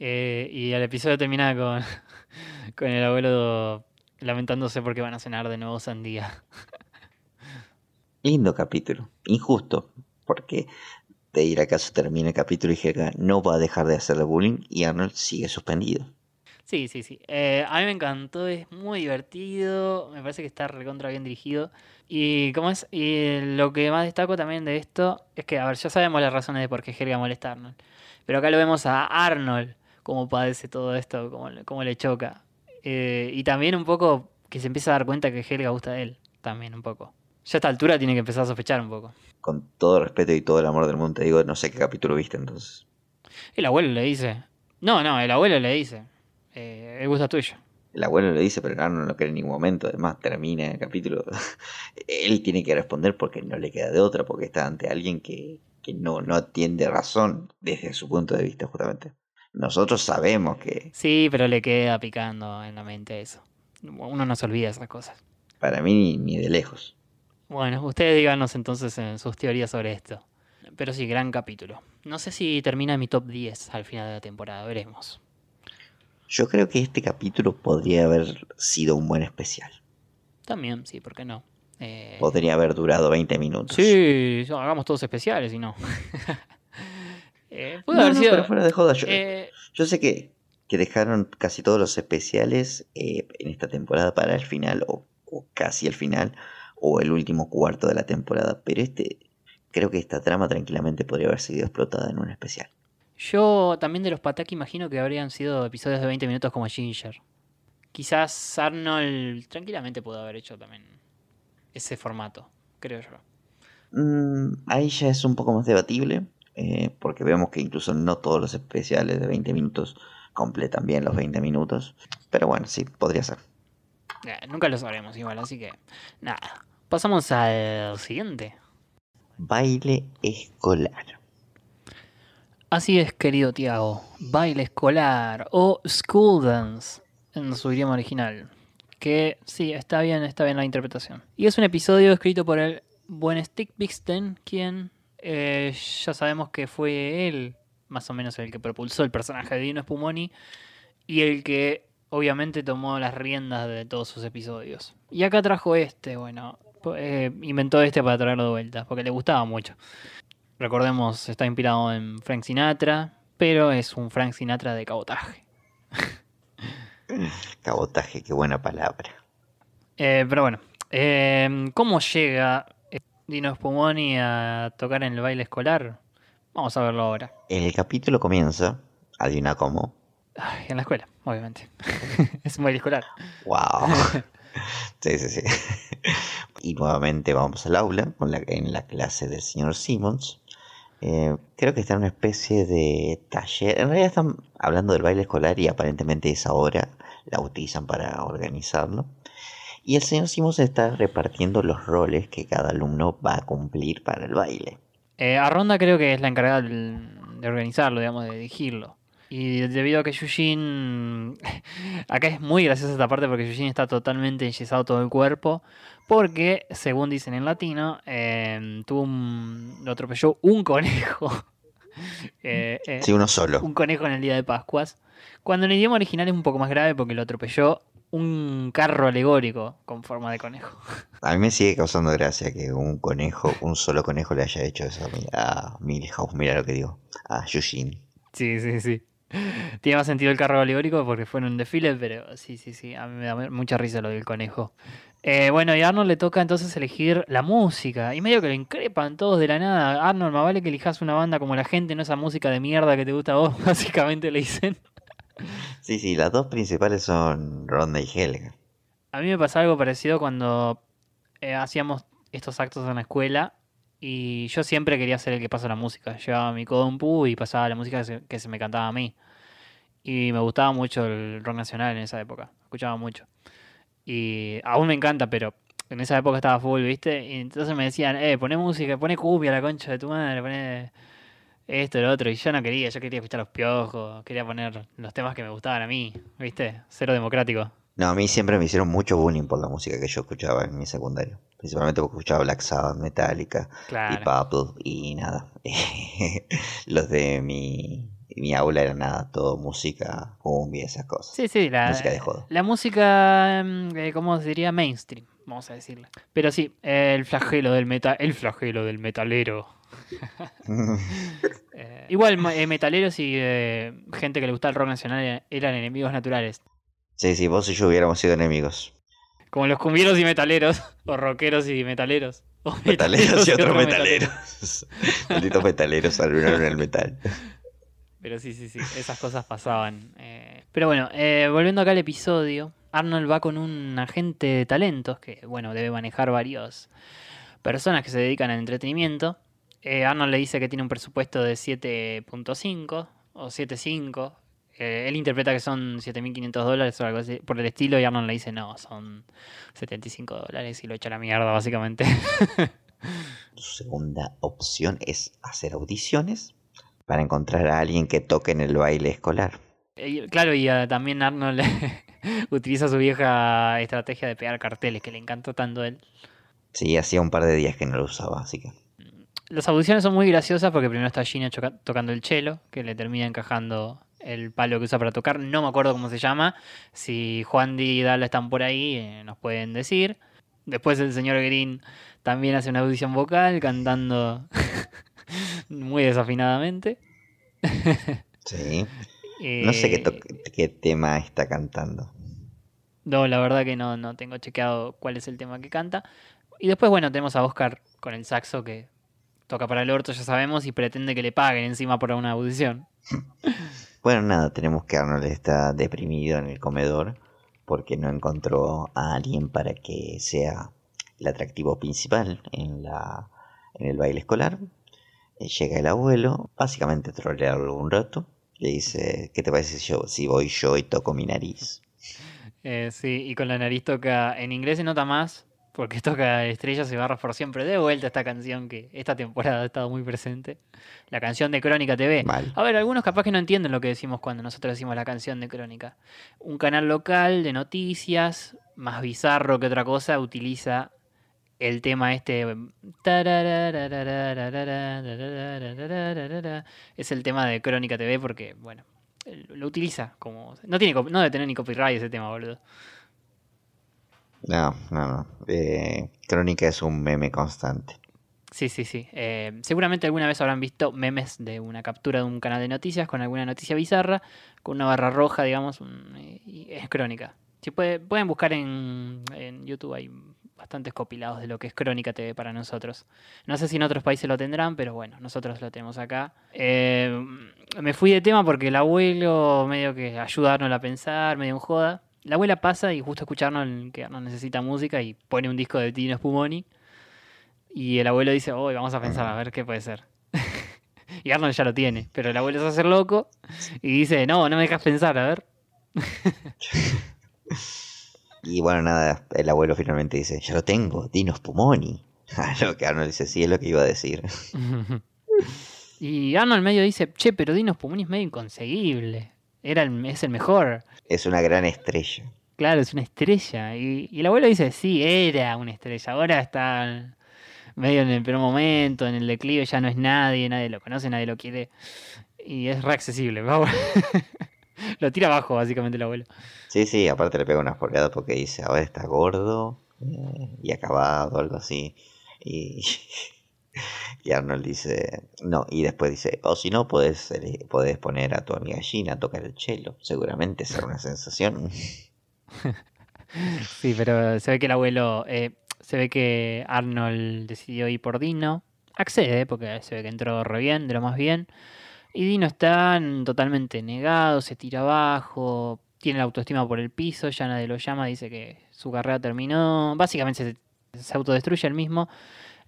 Eh, y el episodio termina con, [LAUGHS] con el abuelo lamentándose porque van a cenar de nuevo sandía. [LAUGHS] Lindo capítulo, injusto, porque de ir acaso termina el capítulo y Helga no va a dejar de hacerle bullying y Arnold sigue suspendido. Sí, sí, sí. Eh, a mí me encantó, es muy divertido, me parece que está recontra bien dirigido. Y como es, y lo que más destaco también de esto es que, a ver, ya sabemos las razones de por qué Helga molesta a Arnold. Pero acá lo vemos a Arnold, cómo padece todo esto, cómo, le- cómo le choca. Eh, y también un poco que se empieza a dar cuenta que Helga gusta de él, también un poco. Ya a esta altura tiene que empezar a sospechar un poco. Con todo el respeto y todo el amor del mundo, te digo, no sé qué capítulo viste entonces. El abuelo le dice. No, no, el abuelo le dice. Eh, el gusto es tuyo. El abuelo le dice, pero no lo cree en ningún momento. Además, termina el capítulo. [LAUGHS] Él tiene que responder porque no le queda de otra, porque está ante alguien que, que no, no tiene razón desde su punto de vista, justamente. Nosotros sabemos que Sí, pero le queda picando en la mente eso. Uno no se olvida esas cosas. para mí ni, ni de lejos. Bueno, ustedes díganos entonces en sus teorías sobre esto. Pero sí, gran capítulo. No sé si termina en mi top 10 al final de la temporada, veremos. Yo creo que este capítulo podría haber sido un buen especial. También, sí, ¿por qué no? Eh, Podría haber durado 20 minutos. sí, hagamos todos especiales y no. [LAUGHS] eh, pudo No, haber no, sido. pero fuera de joda. Yo, eh, yo sé que, que dejaron casi todos los especiales eh, en esta temporada para el final, o, o casi el final, o el último cuarto de la temporada. Pero este, creo que esta trama tranquilamente podría haber sido explotada en un especial. Yo también de los Pataki imagino que habrían sido episodios de 20 minutos como Ginger. Quizás Arnold tranquilamente pudo haber hecho también ese formato, creo yo. Mm, ahí ya es un poco más debatible, eh, porque vemos que incluso no todos los especiales de 20 minutos completan bien los 20 minutos. Pero bueno, sí, podría ser. Eh, nunca lo sabremos igual, así que nada. Pasamos al siguiente. Baile escolar. Así es, querido Tiago. Baile escolar o school dance en su idioma original. Que sí, está bien, está bien la interpretación. Y es un episodio escrito por el buen Stick Bixten, quien eh, ya sabemos que fue él, más o menos el que propulsó el personaje de Dino Spumoni y el que obviamente tomó las riendas de todos sus episodios. Y acá trajo este, bueno, eh, inventó este para traerlo de vuelta, porque le gustaba mucho. Recordemos, está inspirado en Frank Sinatra, pero es un Frank Sinatra de cabotaje. [LAUGHS] Cabotaje, qué buena palabra. Eh, pero bueno, eh, ¿cómo llega Dino Spumoni a tocar en el baile escolar? Vamos a verlo ahora. El capítulo comienza, adivina cómo. Ay, en la escuela, obviamente. [LAUGHS] es un baile escolar. Wow. [LAUGHS] sí, sí, sí. y nuevamente vamos al aula con la, en la clase del señor Simmons. Eh, creo que está en una especie de taller. En realidad están hablando del baile escolar y aparentemente esa hora la utilizan para organizarlo. Y el señor Simmons está repartiendo los roles que cada alumno va a cumplir para el baile. Eh, a Ronda creo que es la encargada de organizarlo, digamos, de dirigirlo. Y debido a que Yujin... [LAUGHS] Acá es muy graciosa esta parte porque Yujin está totalmente enyesado todo el cuerpo. Porque, según dicen en latino, eh, tuvo un- lo atropelló un conejo. [LAUGHS] Eh, eh, Sí, uno solo. un conejo en el día de Pascuas. Cuando en el idioma original es un poco más grave porque lo atropelló un carro alegórico con forma de conejo. [LAUGHS] A mí me sigue causando gracia que un conejo, un solo conejo le haya hecho eso a, mi- a Milhouse. Mira lo que digo. A Yushin. Sí, sí, sí. [LAUGHS] Tiene más sentido el carro alegórico porque fue en un desfile, pero sí, sí, sí. A mí me da mucha risa lo del conejo. Eh, bueno, y a Arnold le toca entonces elegir la música. Y medio que lo increpan todos de la nada. Arnold, más vale que elijas una banda como la gente, no esa música de mierda que te gusta a vos, [LAUGHS] básicamente le dicen. Sí, sí, las dos principales son Ronda y Helga. A mí me pasa algo parecido cuando eh, hacíamos estos actos en la escuela y yo siempre quería ser el que pasa la música. Llevaba mi compu y pasaba la música que se, que se me cantaba a mí. Y me gustaba mucho el rock nacional en esa época. Escuchaba mucho. Y aún me encanta, pero en esa época estaba full, ¿viste? Y entonces me decían, eh, poné música, poné cumbia, la concha de tu madre, poné esto, lo otro. Y yo no quería, yo quería escuchar los piojos, quería poner los temas que me gustaban a mí, ¿viste? Cero democrático. No, a mí siempre me hicieron mucho bullying por la música que yo escuchaba en mi secundario. Principalmente porque escuchaba Black Sabbath, Metallica Claro. y Purple y nada. [LAUGHS] Los de mi, mi aula eran nada, todo música, cumbia, esas cosas. Sí, sí, la Música de joda. La música, mm, eh, ¿cómo se diría? Mainstream, vamos a decirle. Pero sí, el flagelo del metal, el flagelo del metalero. [LAUGHS] Eh, igual, eh, metaleros y gente que le gusta el rock nacional eran- eran enemigos naturales. sí, sí, vos y yo hubiéramos sido enemigos. Como los cumbieros y metaleros, [LAUGHS] o rockeros y metaleros. o Metaleros y otros otros metaleros. [LAUGHS] Malditos metaleros arruinaron el metal. Pero sí, sí, sí, esas cosas pasaban. eh. Pero bueno, eh, volviendo acá al episodio, Arnold va con un agente de talentos que, bueno, debe manejar varios personas que se dedican al entretenimiento. Eh, Arnold le dice que tiene un presupuesto de 7.5 o 7.5. Eh, él interpreta que son 7.500 dólares o algo así por el estilo y Arnold le dice no, son 75 dólares y lo echa a la mierda básicamente. [LAUGHS] Su segunda opción es hacer audiciones para encontrar a alguien que toque en el baile escolar. Y, Claro, y ah, también Arnold [LAUGHS] utiliza su vieja estrategia de pegar carteles, que le encantó tanto a él. Sí, hacía un par de días que no lo usaba, así que... Las audiciones son muy graciosas porque primero está Gina tocando el cello, que le termina encajando el palo que usa para tocar. No me acuerdo cómo se llama. Si Juan Di y Dala están por ahí, eh, nos pueden decir. Después el señor Green también hace una audición vocal cantando [LAUGHS] [LAUGHS] muy desafinadamente. Sí. [LAUGHS] No sé qué, Eh, qué tema está cantando. No, la verdad que no, no tengo chequeado cuál es el tema que canta. Y después, bueno, tenemos a Oscar con el saxo que toca para el orto, ya sabemos, y pretende que le paguen encima por una audición. [LAUGHS] Bueno, nada, tenemos que Arnold está deprimido en el comedor porque no encontró a alguien para que sea el atractivo principal en, la, en el baile escolar. Eh, Llega el abuelo, básicamente trolearlo un rato. Le dice, ¿qué te parece si, yo, si voy yo y toco mi nariz? [LAUGHS] Eh, sí, y con la nariz toca, en inglés se nota más, porque [LAUGHS] toca Estrellas y Barras por siempre. De vuelta esta canción que esta temporada ha estado muy presente. La canción de Crónica TV. Mal. A ver, algunos capaz que no entienden lo que decimos cuando nosotros decimos la canción de Crónica. Un canal local de noticias, más bizarro que otra cosa, utiliza el tema este. Es el tema de Crónica TV porque, bueno, lo utiliza como. No tiene no debe tener ni copyright ese tema, boludo. No, no, no. Eh, Crónica es un meme constante. Sí, sí, sí. Eh, seguramente alguna vez habrán visto memes de una captura de un canal de noticias con alguna noticia bizarra, con una barra roja, digamos, un- y es crónica. Si puede- pueden buscar en, en YouTube, hay bastantes compilados de lo que es Crónica TV para nosotros. No sé si en otros países lo tendrán, pero bueno, nosotros lo tenemos acá. Eh, me fui de tema porque el abuelo medio que ayuda a pensar, medio en joda. La abuela pasa y justo escucha a Arnold que Arnold necesita música y pone un disco de Tino Spumoni. Y el abuelo dice, hoy vamos a pensar a ver qué puede ser. [LAUGHS] y Arnold ya lo tiene, pero el abuelo se hace loco y dice, no, no me dejas pensar, a ver. [LAUGHS] Y bueno, nada, el abuelo finalmente dice, ya lo tengo, Dinos Pumoni. [LAUGHS] A lo que Arnold dice, sí, es lo que iba a decir. [LAUGHS] y Arnold medio dice, che, pero Dinos Pumoni es medio inconseguible. Era el- es el mejor. Es una gran estrella. Claro, es una estrella. Y, y el abuelo dice, sí, era una estrella. Ahora está medio en el peor momento, en el declive, ya no es nadie, nadie lo conoce, nadie lo quiere. Y es re accesible. vamos. [LAUGHS] [LAUGHS] lo tira abajo, básicamente, el abuelo. Sí, sí, aparte le pega una porreada porque dice, ahora está gordo eh, y acabado, algo así. Y, [LAUGHS] y Arnold dice, no, y después dice, o si no, podés, ele- podés poner a tu amiga Gina a tocar el cello. Seguramente será una sensación. [LAUGHS] Sí, pero se ve que el abuelo, eh, se ve que Arnold decidió ir por Dino. Accede, porque se ve que entró re bien, de lo más bien. Y Dino está totalmente negado, se tira abajo, tiene la autoestima por el piso, ya nadie lo llama, dice que su carrera terminó. Básicamente se, autodestruye el mismo.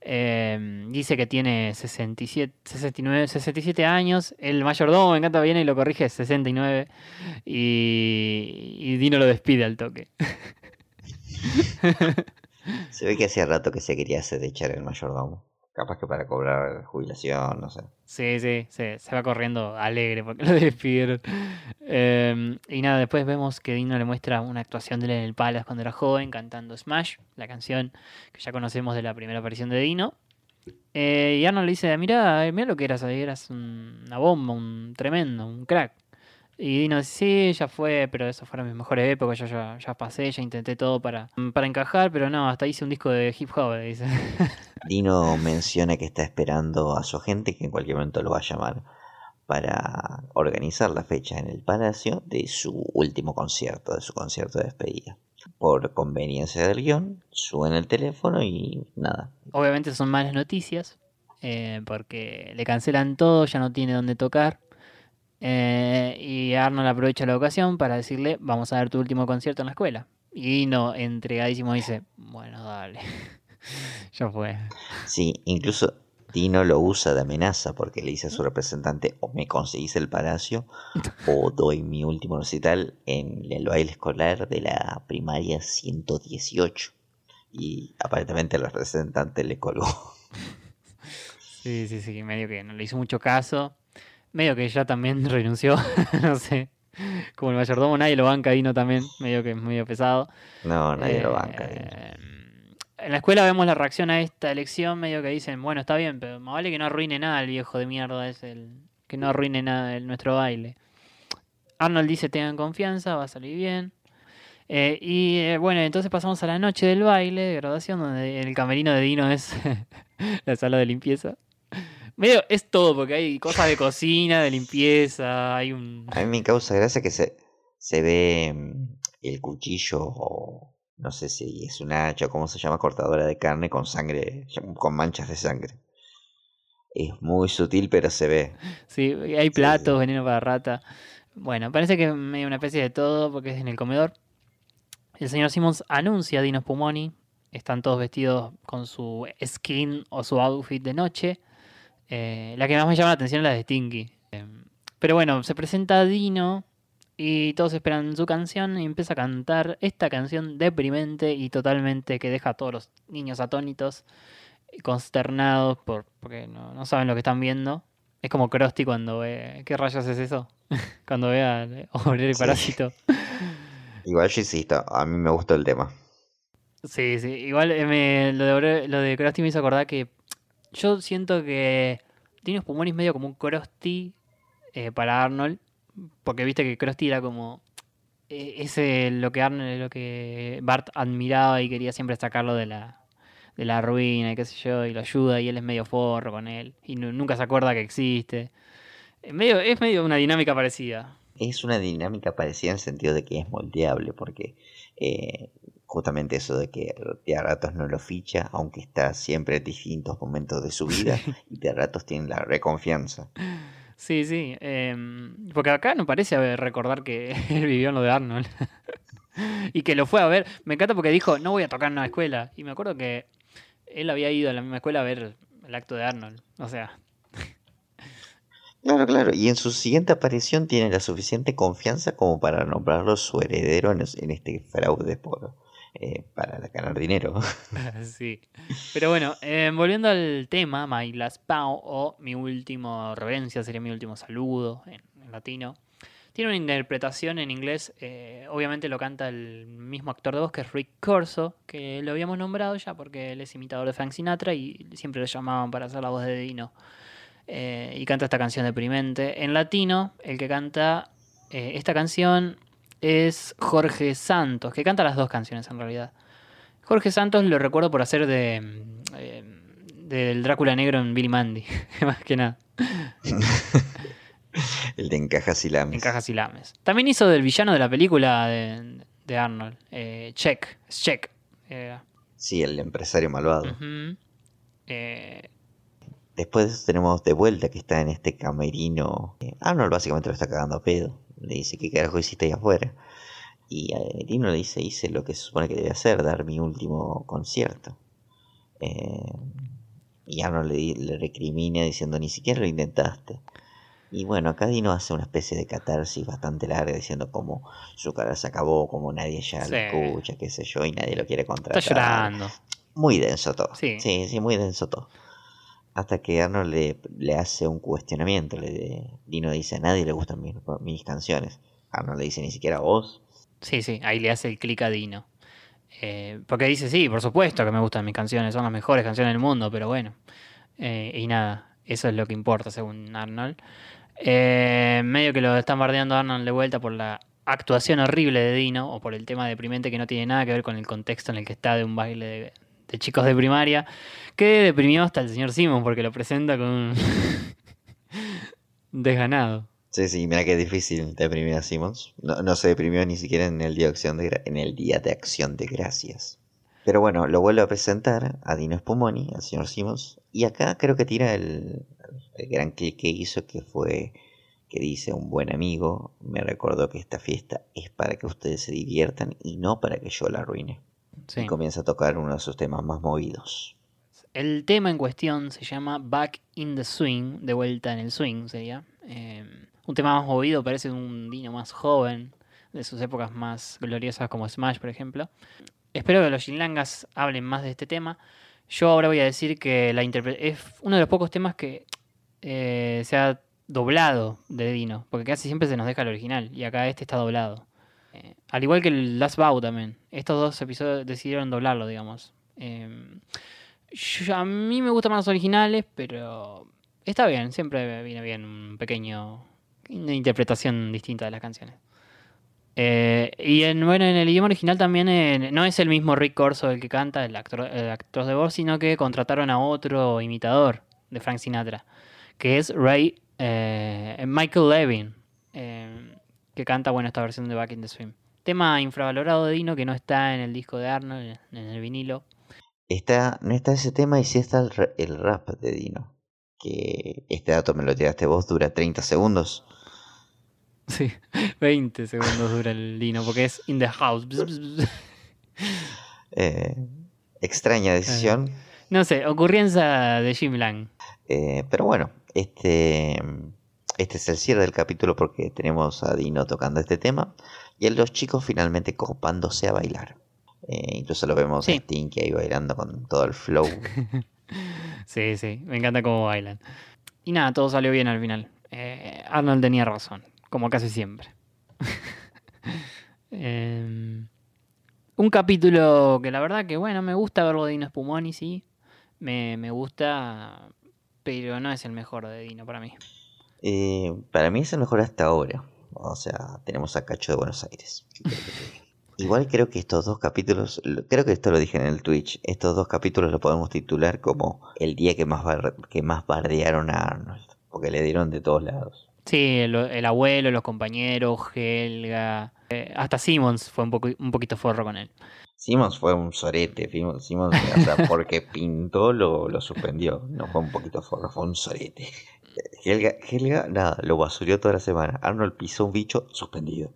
Eh, dice que tiene 67, 69, 67 años. El mayordomo, me encanta, viene y lo corrige, 69. Y, y Dino lo despide al toque. [LAUGHS] Se ve que hacía rato que se quería hacer de echar el mayordomo. Capaz que para cobrar jubilación, no sé. Sí, sí, sí, se va corriendo alegre porque [LAUGHS] lo despidieron. Eh, y nada, después vemos que Dino le muestra una actuación de él en el Palace cuando era joven, cantando Smash, la canción que ya conocemos de la primera aparición de Dino. Eh, y Arnold le dice, mira, mira lo que eras ahí, eras un- una bomba, un tremendo, un crack. Y Dino dice, sí, ya fue, pero esas fueron mis mejores épocas, yo ya, ya pasé, ya intenté todo para, para encajar, pero no, hasta hice un disco de hip hop, dice. [LAUGHS] Dino menciona que está esperando a su agente que en cualquier momento lo va a llamar para organizar la fecha en el palacio de su último concierto, de su concierto de despedida. Por conveniencia del guion, suben el teléfono y nada. Obviamente son malas noticias, eh, porque le cancelan todo, ya no tiene dónde tocar. Eh, y Arnold aprovecha la ocasión para decirle, vamos a ver tu último concierto en la escuela. Y no, entregadísimo dice, bueno, dale. [LAUGHS] ya fue. Sí, incluso Dino lo usa de amenaza porque le dice a su representante o me conseguís el palacio o doy mi último recital en el baile escolar de la primaria 118. Y aparentemente el representante le colgó. [LAUGHS] Sí, sí, sí, medio que no le hizo mucho caso. Medio que ya también [LAUGHS] renunció, [LAUGHS] no sé. Como el mayordomo, nadie lo banca, Dino también, medio que es medio pesado. No, nadie lo banca. Eh, En la escuela vemos la reacción a esta elección, medio que dicen, bueno, está bien, pero más vale que no arruine nada el viejo de mierda, es el que no arruine nada el, nuestro baile. Arnold dice, tengan confianza, va a salir bien. Eh, y eh, bueno, entonces pasamos a la noche del baile de graduación, donde el camerino de Dino es [LAUGHS] la sala de limpieza. Medio es todo, porque hay cosas de cocina, de limpieza, hay un... A mí me causa gracia que se, se ve mm, el cuchillo o no sé si es un hacha o cómo se llama, cortadora de carne con sangre, con manchas de sangre. Es muy sutil, pero se ve. Sí, hay platos, veneno para rata. Bueno, parece que es medio una especie de todo porque es en el comedor. El señor Simmons anuncia a Dino Spumoni. Están todos vestidos con su skin o su outfit de noche. Eh, la que más me llama la atención es la de Stinky. Eh, pero bueno, se presenta Dino y todos esperan su canción y empieza a cantar esta canción deprimente y totalmente que deja a todos los niños atónitos, consternados por, porque no, no saben lo que están viendo. Es como Krusty cuando ve. ¿Qué rayos es eso? [LAUGHS] cuando ve al obrero y Sí. parásito. [LAUGHS] Igual yo insisto, a mí me gustó el tema. Sí, sí. Igual eh, me- lo, de, lo de Krusty me hizo acordar que yo siento que Dino Spumoni es medio como un Krusty eh, para Arnold. Porque viste que Krusty era como eh, ese lo que Arnold, lo que Bart admiraba y quería siempre sacarlo de la, de la ruina y qué sé yo, y lo ayuda y él es medio forro con él y nu- nunca se acuerda que existe. Es medio, es medio una dinámica parecida. Es una dinámica parecida en el sentido de que es moldeable, porque eh, justamente eso de que a ratos no lo ficha, aunque está siempre en distintos momentos de su vida, [LAUGHS] y de ratos tiene la reconfianza. Sí, sí. em, porque acá no parece recordar que [LAUGHS] él vivió en lo de Arnold. [LAUGHS] y que lo fue a ver. Me encanta porque dijo, no voy a tocar en una escuela. Y me acuerdo que él había ido a la misma escuela a ver el acto de Arnold. O sea, Claro, claro, y en su siguiente aparición tiene la suficiente confianza como para nombrarlo su heredero en este fraude por, eh, para ganar dinero. [LAUGHS] [LAUGHS] sí. Pero bueno, em, volviendo al tema, My Last Bow o mi último reverencia, sería mi último saludo en, latino. Tiene una interpretación en inglés, eh, obviamente lo canta el mismo actor de voz que es Rick Corso, que lo habíamos nombrado ya porque él es imitador de Frank Sinatra y siempre lo llamaban para hacer la voz de Dino. Eh, y canta esta canción deprimente. En latino, el que canta esta canción es Jorge Santos, que canta las dos canciones en realidad. Jorge Santos lo recuerdo por hacer de mm, eh, del Drácula negro en Billy Mandy, [LAUGHS] más que nada, [LAUGHS] El de encajas y lames. en cajas y lames. También hizo del villano de la película de, de Arnold, eh, Check, es Check. era. Sí, el empresario malvado. Ujú. Eh, Después de eso tenemos de vuelta que está en este camerino. Eh, Arnold básicamente lo está cagando a pedo. Le dice, ¿qué carajo hiciste ahí afuera? Y Dino le dice, hice lo que se supone que debe hacer, dar mi último concierto. Eh, y Arnold le, le recrimina diciendo, ni siquiera lo intentaste. Y bueno, acá Dino hace una especie de catarsis bastante larga diciendo cómo su cara se acabó, como nadie ya Sí. lo escucha, qué sé yo, y nadie lo quiere contratar. está llorando. Muy denso todo. Sí. sí, sí, muy denso todo. Hasta que Arnold le, hace un cuestionamiento. Le, Dino dice, a nadie le gustan mis, mis canciones. Arnold le dice, ni siquiera a vos. Sí, sí, ahí le hace el clic a Dino. Eh, porque dice, sí, por supuesto que me gustan mis canciones, son las mejores canciones del mundo, pero bueno. Eh, y nada, eso es lo que importa según Arnold. Eh, medio que lo están bardeando a Arnold de vuelta por la actuación horrible de Dino o por el tema deprimente que no tiene nada que ver con el contexto en el que está de un baile de, de chicos de primaria, que deprimió hasta el señor Simon porque lo presenta con un [LAUGHS] desganado. Sí, sí, mira que difícil deprimir a Simmons. No, no se deprimió ni siquiera en el, día de acción de, en el día de acción de gracias. Pero bueno, lo vuelvo a presentar a Dino Spumoni, al señor Simmons. Y acá creo que tira el, el gran clic que hizo, que fue que dice un buen amigo, me recordó que esta fiesta es para que ustedes se diviertan y no para que yo la arruine. Sí. Y comienza a tocar uno de sus temas más movidos. El tema en cuestión se llama Back in the Swing, de vuelta en el swing sería. Eh, un tema más movido, parece un Dino más joven, de sus épocas más gloriosas como Smash, por ejemplo. Espero que los Shinlangas hablen más de este tema. Yo ahora voy a decir que la es uno de los pocos temas que eh, se ha doblado de Dino, porque casi siempre se nos deja el original, y acá este está doblado. Al igual que el Last Bow también. Estos dos episodios decidieron doblarlo, digamos. Yo- a mí me gustan más los originales, pero está bien, siempre viene bien un pequeño una interpretación distinta de las canciones. Eh, y en, bueno, en el idioma original también eh, no es el mismo Rick Corso el que canta, el actor, el actor de voz, sino que contrataron a otro imitador de Frank Sinatra, que es Ray eh, Michael Levin, eh, que canta bueno esta versión de Back in the Swing. Tema infravalorado de Dino que no está en el disco de Arnold, en el vinilo. Está, no está ese tema y sí está el, ra- el rap de Dino. Que este dato me lo tiraste vos, dura 30 segundos. Sí, [LAUGHS] 20 segundos dura el Dino porque es in the house. Eh, extraña decisión. No sé, ocurrencia de Jim Lang. Eh, pero bueno, este, este es el cierre del capítulo porque tenemos a Dino tocando este tema y a los chicos finalmente copándose a bailar. Eh, incluso lo vemos Sí. a Stinky ahí bailando con todo el flow. [LAUGHS] Sí, sí, me encanta cómo bailan. Y nada, todo salió bien al final. Eh, Arnold tenía razón, como casi siempre. [LAUGHS] Em, un capítulo que la verdad que, bueno, me gusta verlo de Dino Spumoni, sí. Me, me gusta, pero no es el mejor de Dino para mí. Eh, para mí es el mejor hasta ahora. O sea, tenemos a Cacho de Buenos Aires. [LAUGHS] Igual creo que estos dos capítulos, lo- creo que esto lo dije en el Twitch, estos dos capítulos lo podemos titular como el día que más, bar- que más bardearon a Arnold, porque le dieron de todos lados. Sí, el, el abuelo, los compañeros, Helga, eh, hasta Simmons fue un, poco, un poquito forro con él. Simmons fue un sorete, Sim- Simmons, o sea, [LAUGHS] porque pintó lo, lo suspendió, no fue un poquito forro, fue un sorete. Helga, Helga, nada, lo basurió toda la semana. Arnold pisó un bicho suspendido.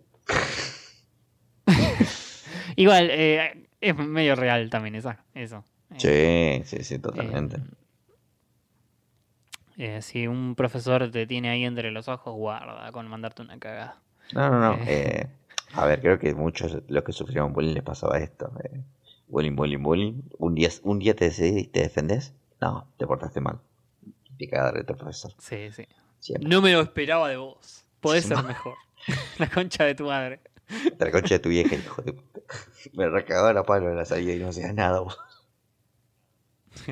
[LAUGHS] Igual, eh, es medio real también esa, eso. Eh, Sí, sí, sí, totalmente. eh, si un profesor te tiene ahí entre los ojos, guarda con mandarte una cagada. No, no, no. Eh. eh, a ver, creo que muchos de los que sufrieron bullying les pasaba esto. eh, bullying, bullying, bullying. Un día, un día te decidís y te defendés. No, te portaste mal. Picada profesor. Sí, sí. Siempre. No me lo esperaba de vos. Podés ser mejor. [LAUGHS] La concha de tu madre. La concha de tu vieja, hijo de puta. Me recagaba la palo en la salida y no hacías nada vos. [LAUGHS]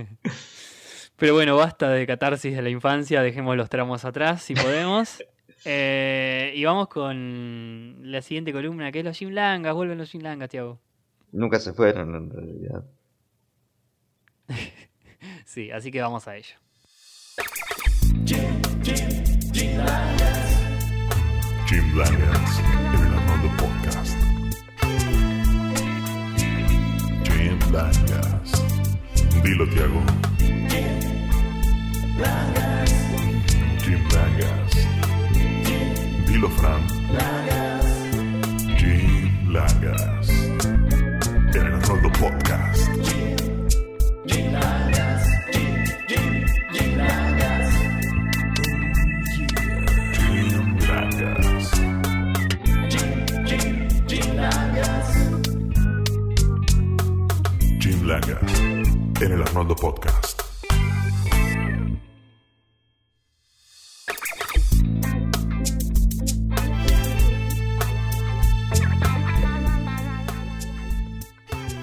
Pero bueno, basta de catarsis de la infancia, dejemos los tramos atrás si podemos. [LAUGHS] Eh, y vamos con la siguiente columna, que es los Jim Langas. Vuelven los Jim Langas, Tiago. Nunca se fueron en realidad. Sí, así que vamos a ello. Jim Langas en el Armando Podcast. Jim Langas. Dilo, Tiago. Jim Langas. Dilo, Fran. Jim Langas. En el Arnoldo Podcast.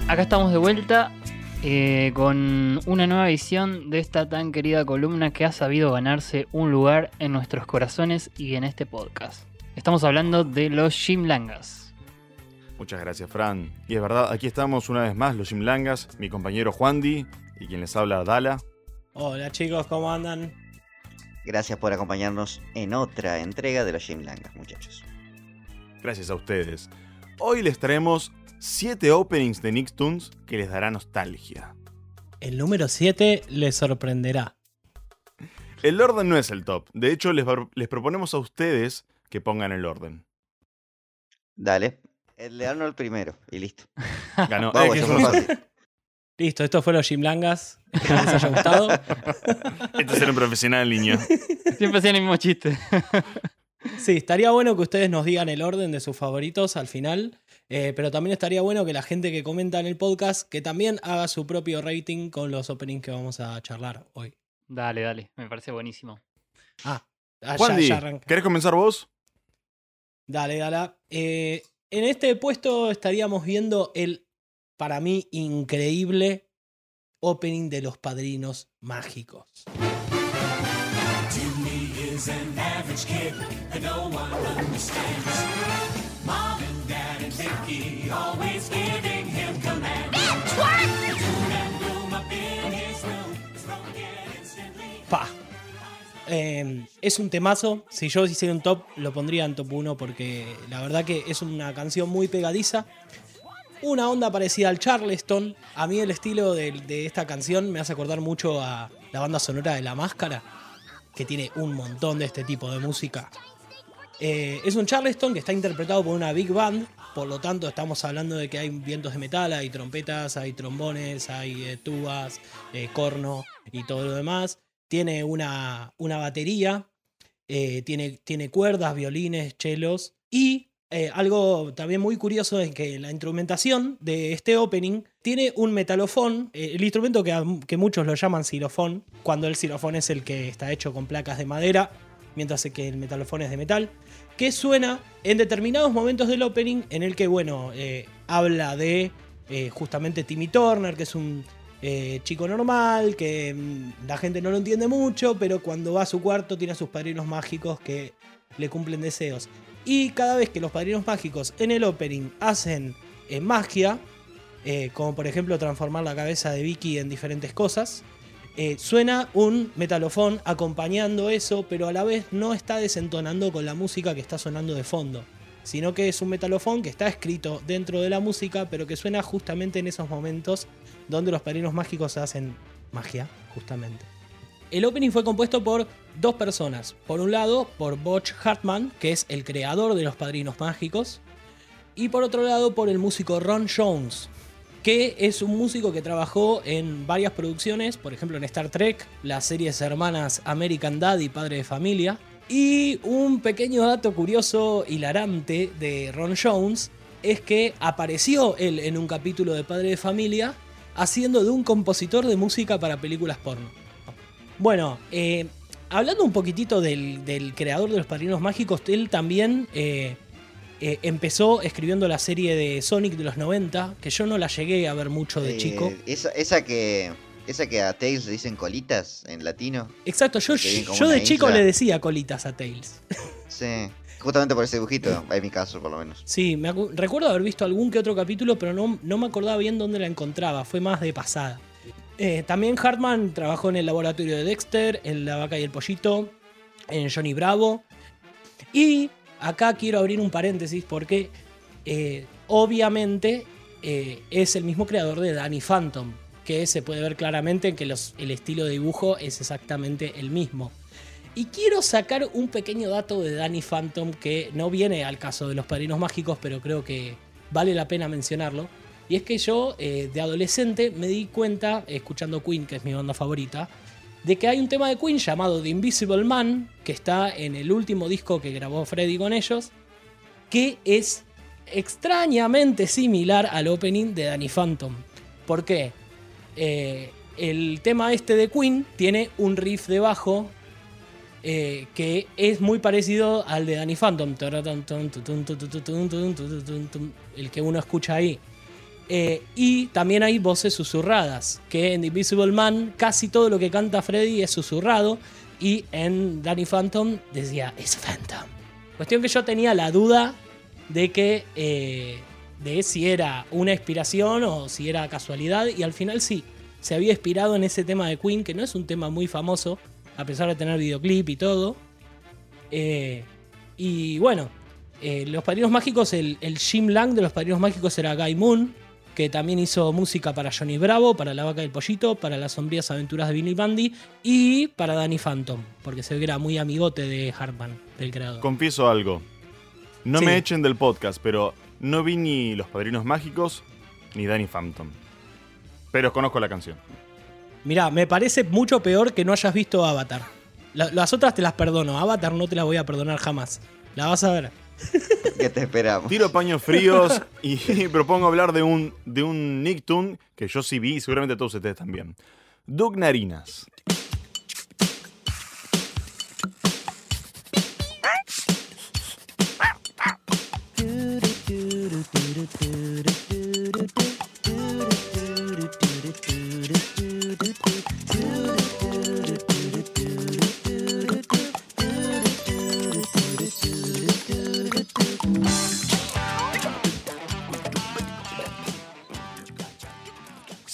Acá estamos de vuelta eh, con una nueva edición de esta tan querida columna que ha sabido ganarse un lugar en nuestros corazones y en este podcast. Estamos hablando de los Jim Langas. Muchas gracias, Fran. Y es verdad, aquí estamos una vez más, los Jim Langas, mi compañero Juan Di y quien les habla, Dala. Hola chicos, ¿cómo andan? Gracias por acompañarnos en otra entrega de los Jim Langas, muchachos. Gracias a ustedes. Hoy les traemos 7 openings de Nicktoons que les dará nostalgia. El número 7 les sorprenderá. El orden no es el top. De hecho, les proponemos a ustedes que pongan el orden. Dale. El de Arnold primero y listo. Ganó. Vamos, Eh, que. [LAUGHS] Listo, esto fue los Jim Langas. Espero les haya gustado. [LAUGHS] Este es ser un profesional, niño. Siempre hacían el mismo chiste. [LAUGHS] Sí, estaría bueno que ustedes nos digan el orden de sus favoritos al final. eh, pero también estaría bueno que la gente que comenta en el podcast que también haga su propio rating con los openings que vamos a charlar hoy. Dale, dale, me parece buenísimo. Ah, ah, ya, Juan ya arranca. ¿querés comenzar vos? Dale, dale. Eh, en este puesto estaríamos viendo el, para mí, increíble opening de los padrinos mágicos. Eh, es un temazo. Si yo hiciera un top, lo pondría en top 1 porque la verdad que es una canción muy pegadiza. Una onda parecida al Charleston. A mí el estilo de, de esta canción me hace acordar mucho a la banda sonora de La Máscara, que tiene un montón de este tipo de música. Eh, es un Charleston que está interpretado por una big band, por lo tanto estamos hablando de que hay vientos de metal, hay trompetas, hay trombones, hay eh, tubas, eh, corno y todo lo demás. Tiene una, una batería, eh, tiene, tiene cuerdas, violines, chelos y eh, algo también muy curioso es que la instrumentación de este opening tiene un metalofón, eh, el instrumento que, que muchos lo llaman xilofón, cuando el xilofón es el que está hecho con placas de madera, mientras que el metalofón es de metal, que suena en determinados momentos del opening en el que, bueno, habla de justamente Timmy Turner, que es un eh, chico normal, que mm, la gente no lo entiende mucho, pero cuando va a su cuarto tiene a sus padrinos mágicos que le cumplen deseos. Y cada vez que los padrinos mágicos en el opening hacen eh, magia, eh, como por ejemplo transformar la cabeza de Vicky en diferentes cosas, suena un metalofón acompañando eso, pero a la vez no está desentonando con la música que está sonando de fondo, sino que es un metalofón que está escrito dentro de la música, pero que suena justamente en esos momentos donde los padrinos mágicos hacen magia, justamente. El opening fue compuesto por dos personas. Por un lado, por Butch Hartman, que es el creador de los Padrinos Mágicos. Y por otro lado, por el músico Ron Jones, que es un músico que trabajó en varias producciones, por ejemplo en Star Trek, las series hermanas American Dad y Padre de Familia. Y un pequeño dato curioso, hilarante de Ron Jones, es que apareció él en un capítulo de Padre de Familia haciendo de un compositor de música para películas porno. Bueno, eh, hablando un poquitito del, del creador de los Padrinos Mágicos, él también eh, eh, empezó escribiendo la serie de Sonic de los 90, que yo no la llegué a ver mucho de Eh, chico. Esa, esa que. Esa que a Tails le dicen colitas en latino. Exacto, yo, de chico le decía colitas a Tails. Sí. Justamente por ese dibujito, en mi caso por lo menos. Sí, me recuerdo haber visto algún que otro capítulo, pero no, no me acordaba bien dónde la encontraba, fue más de pasada. Eh, también Hartman trabajó en el laboratorio de Dexter, en La Vaca y el Pollito, en Johnny Bravo. Y acá quiero abrir un paréntesis porque eh, obviamente eh, es el mismo creador de Danny Phantom, que se puede ver claramente que los- el estilo de dibujo es exactamente el mismo. Y quiero sacar un pequeño dato de Danny Phantom que no viene al caso de los padrinos mágicos, pero creo que vale la pena mencionarlo. Y es que yo, eh, de adolescente, me di cuenta, escuchando Queen, que es mi banda favorita, de que hay un tema de Queen llamado The Invisible Man, que está en el último disco que grabó Freddy con ellos, que es extrañamente similar al opening de Danny Phantom. ¿Por qué? Eh, el tema este de Queen tiene un riff de bajo eh, que es muy parecido al de Danny Phantom, el que uno escucha ahí. Eh, y también hay voces susurradas, que en The Invisible Man casi todo lo que canta Freddy es susurrado y en Danny Phantom decía, es Phantom. Cuestión que yo tenía la duda de que eh, de si era una inspiración o si era casualidad y al final sí, se había inspirado en ese tema de Queen, que no es un tema muy famoso, a pesar de tener videoclip y todo. Eh, y bueno, eh, Los Padrinos Mágicos, el, el Jim Lang de Los Padrinos Mágicos era Guy Moon, que también hizo música para Johnny Bravo, para La Vaca del Pollito, para Las Sombrías Aventuras de Billy Bundy y para Danny Phantom, porque se ve que era muy amigote de Hartman, del creador. Confieso algo. No Sí. me echen del podcast, pero no vi ni Los Padrinos Mágicos ni Danny Phantom. Pero conozco la canción. Mirá, me parece mucho peor que no hayas visto Avatar. La- las otras te las perdono, Avatar no te la voy a perdonar jamás. La vas a ver. [LAUGHS] ¿Qué te esperamos? Tiro paños fríos y propongo hablar de un, de un Nicktoon que yo sí vi y seguramente todos ustedes también. Doug Narinas.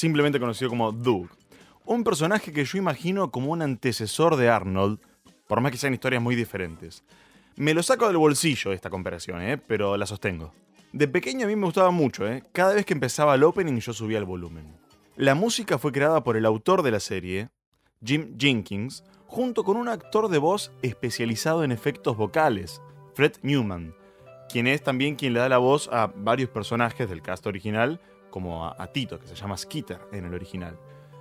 Simplemente conocido como Doug. Un personaje que yo imagino como un antecesor de Arnold, por más que sean historias muy diferentes. Me lo saco del bolsillo esta comparación, ¿eh? pero la sostengo. De pequeño a mí me gustaba mucho, ¿eh? cada vez que empezaba el opening yo subía el volumen. La música fue creada por el autor de la serie, Jim Jenkins, junto con un actor de voz especializado en efectos vocales, Fred Newman, quien es también quien le da la voz a varios personajes del cast original, como a, a Tito, que se llama Skeeter en el original.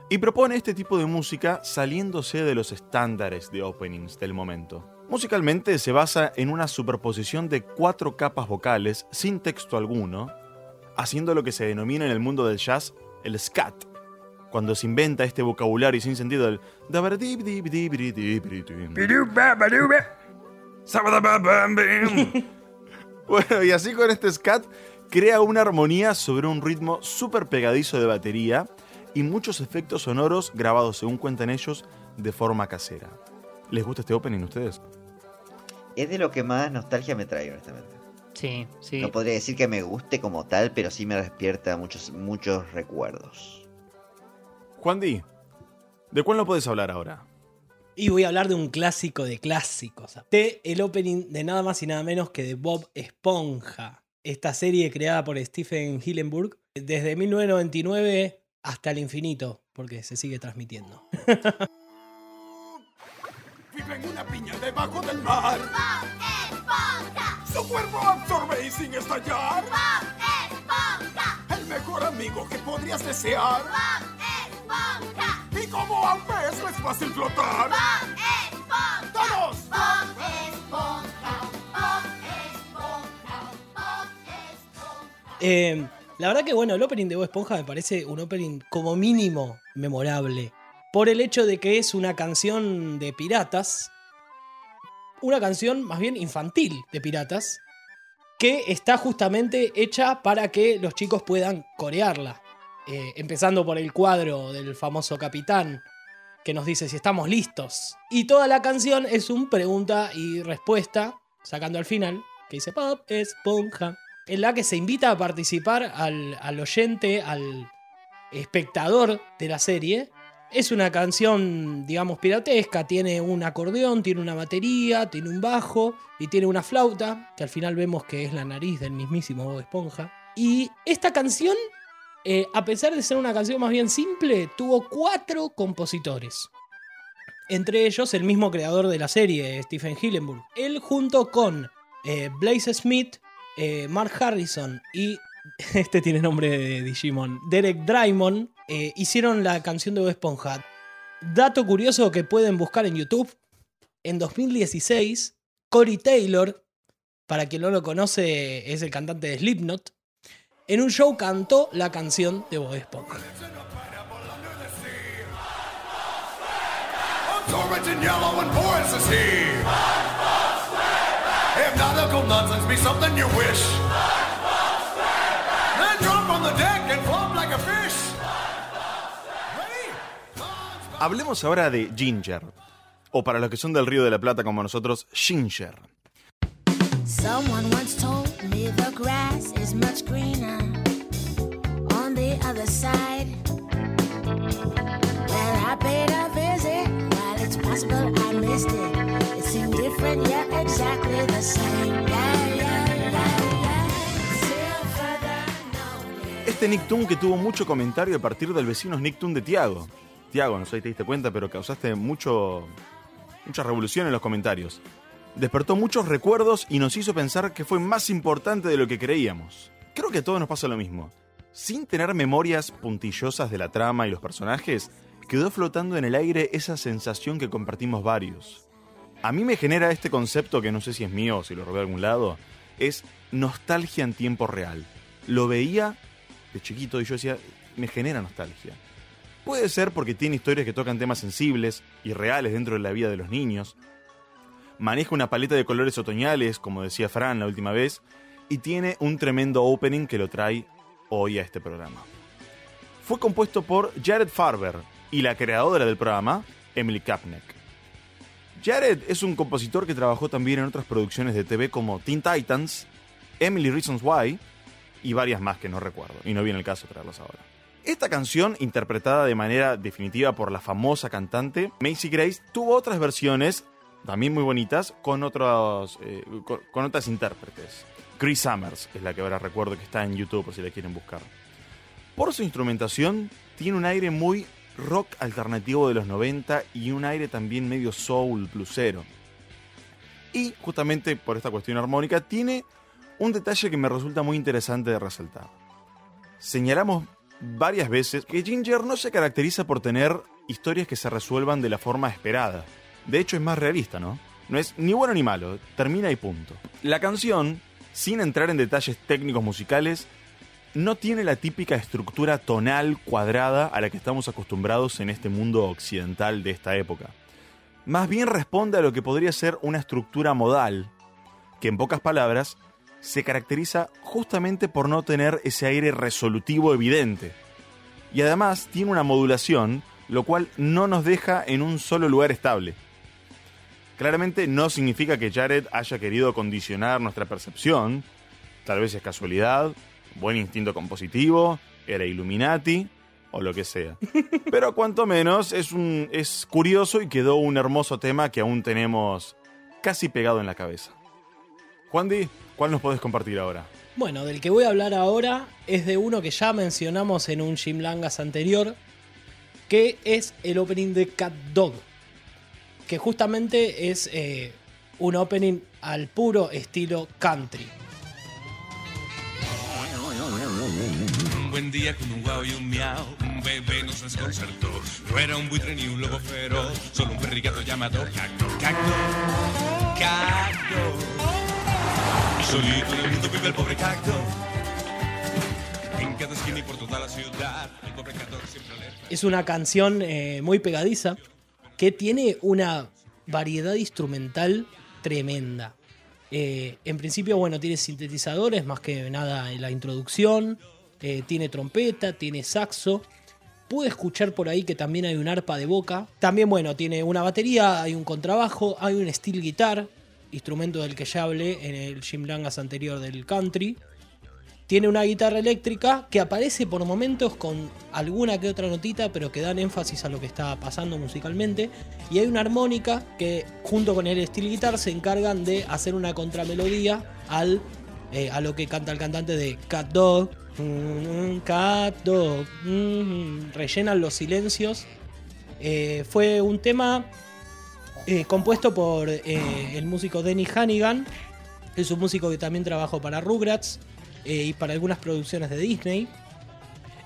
Y propone este tipo de música saliéndose de los estándares de openings del momento. Musicalmente se basa en una superposición de cuatro capas vocales sin texto alguno, haciendo lo que se denomina en el mundo del jazz el scat, cuando se inventa este vocabulario sin sentido del... Bueno, y así con este scat crea una armonía sobre un ritmo súper pegadizo de batería y muchos efectos sonoros grabados, según cuentan ellos, de forma casera. ¿Les gusta este opening a ustedes? Es de lo que más nostalgia me trae, honestamente. Sí, sí. No podría decir que me guste como tal, pero sí me despierta muchos, muchos recuerdos. Juan Di, ¿de cuál no puedes hablar ahora? Y voy a hablar de un clásico de clásicos. De el opening de nada más y nada menos que de Bob Esponja. Esta serie creada por Stephen Hillenburg desde 1999 hasta el infinito, porque se sigue transmitiendo. [LAUGHS] Vive en una piña debajo del mar. Bob Esponja. Su cuerpo absorbe y sin estallar. Bob Esponja. El mejor amigo que podrías desear. Bob Esponja. Y como a un pez es fácil flotar. Bob Esponja. ¡Todos! Bob Esponja. Bob Eh, la verdad que bueno, el opening de Bob Esponja me parece un opening como mínimo memorable. Por el hecho de que es una canción de piratas. Una canción más bien infantil de piratas. Que está justamente hecha para que los chicos puedan corearla. Eh, empezando por el cuadro del famoso capitán. Que nos dice si estamos listos. Y toda la canción es un pregunta y respuesta. Sacando al final. Que dice Bob Esponja en la que se invita a participar al, oyente, al espectador de la serie. Es una canción, digamos, piratesca, tiene un acordeón, tiene una batería, tiene un bajo y tiene una flauta, que al final vemos que es la nariz del mismísimo Bob Esponja. Y esta canción, eh, a pesar de ser una canción más bien simple, tuvo cuatro compositores. Entre ellos el mismo creador de la serie, Stephen Hillenburg. Él junto con eh, Blaze Smith, eh, Mark Harrison y [LAUGHS] este tiene nombre de Digimon, Derek Drymon, eh, hicieron la canción de Bob Esponja. Dato curioso que pueden buscar en YouTube. En 2016, Corey Taylor, para quien no lo conoce, es el cantante de Slipknot, en un show cantó la canción de Bob Esponja. Orange and yellow and porous is he. Hypnotical nonsense be something you wish. Then drop on the deck and flop like a fish. Hablemos ahora de Ginger, o para los que son del Río de la Plata como nosotros, Ginger. Someone once told me the grass is much greener on the other side. When I paid a visit, Este Nicktoon que tuvo mucho comentario a partir del vecino Nicktoon de Tiago. Tiago, no sé si te diste cuenta, pero causaste mucho, mucha revolución en los comentarios. Despertó muchos recuerdos y nos hizo pensar que fue más importante de lo que creíamos. Creo que a todos nos pasa lo mismo. Sin tener memorias puntillosas de la trama y los personajes, quedó flotando en el aire esa sensación que compartimos varios. A mí me genera este concepto que no sé si es mío o si lo robé de algún lado, es nostalgia en tiempo real. Lo veía de chiquito y yo decía, me genera nostalgia. Puede ser porque tiene historias que tocan temas sensibles y reales dentro de la vida de los niños. Maneja una paleta de colores otoñales, como decía Fran la última vez, y tiene un tremendo opening que lo trae hoy a este programa. Fue compuesto por Jared Farber y la creadora del programa, Emily Kapnek. Jared es un compositor que trabajó también en otras producciones de TV como Teen Titans, Emily Reasons Why y varias más que no recuerdo, y no viene el caso traerlas ahora. Esta canción, interpretada de manera definitiva por la famosa cantante Macy Grace, tuvo otras versiones también muy bonitas, con, otros, eh, con, otras intérpretes. Chris Summers es la que ahora recuerdo que está en YouTube por si la quieren buscar. Por su instrumentación, tiene un aire muy rock alternativo de los 90 y un aire también medio soul, bluesero. Y justamente por esta cuestión armónica, tiene un detalle que me resulta muy interesante de resaltar. Señalamos varias veces que Ginger no se caracteriza por tener historias que se resuelvan de la forma esperada. De hecho, es más realista, ¿no? No es ni bueno ni malo, termina y punto. La canción, sin entrar en detalles técnicos musicales, no tiene la típica estructura tonal cuadrada a la que estamos acostumbrados en este mundo occidental de esta época. Más bien responde a lo que podría ser una estructura modal, que en pocas palabras se caracteriza justamente por no tener ese aire resolutivo evidente. Y además tiene una modulación, lo cual no nos deja en un solo lugar estable. Claramente no significa que Jared haya querido condicionar nuestra percepción, tal vez es casualidad, buen instinto compositivo, era Illuminati o lo que sea. Pero cuanto menos es, un, es curioso y quedó un hermoso tema que aún tenemos casi pegado en la cabeza. Juan ¿cuál nos podés compartir ahora? Bueno, del que voy a hablar ahora es de uno que ya mencionamos en un Jim Langas anterior, que es el opening de Cat Dog, que justamente es eh, un opening al puro estilo country. Es una canción eh, muy pegadiza que tiene una variedad instrumental tremenda. Eh, en principio, bueno, tiene sintetizadores, más que nada en la introducción. Eh, tiene trompeta, tiene saxo. Pude escuchar por ahí que también hay un arpa de boca. También, bueno, tiene una batería, hay un contrabajo, hay un steel guitar, instrumento del que ya hablé en el Jim anterior del country. Tiene una guitarra eléctrica que aparece por momentos con alguna que otra notita, pero que dan énfasis a lo que está pasando musicalmente. Y hay una armónica que, junto con el steel guitar, se encargan de hacer una contramelodía al, eh, a lo que canta el cantante de Cat Dog. Mm, Cat Dog. mm, rellenan los silencios. Eh, fue un tema eh, compuesto por eh, el músico Denny Hannigan. Es un músico que también trabajó para Rugrats y para algunas producciones de Disney.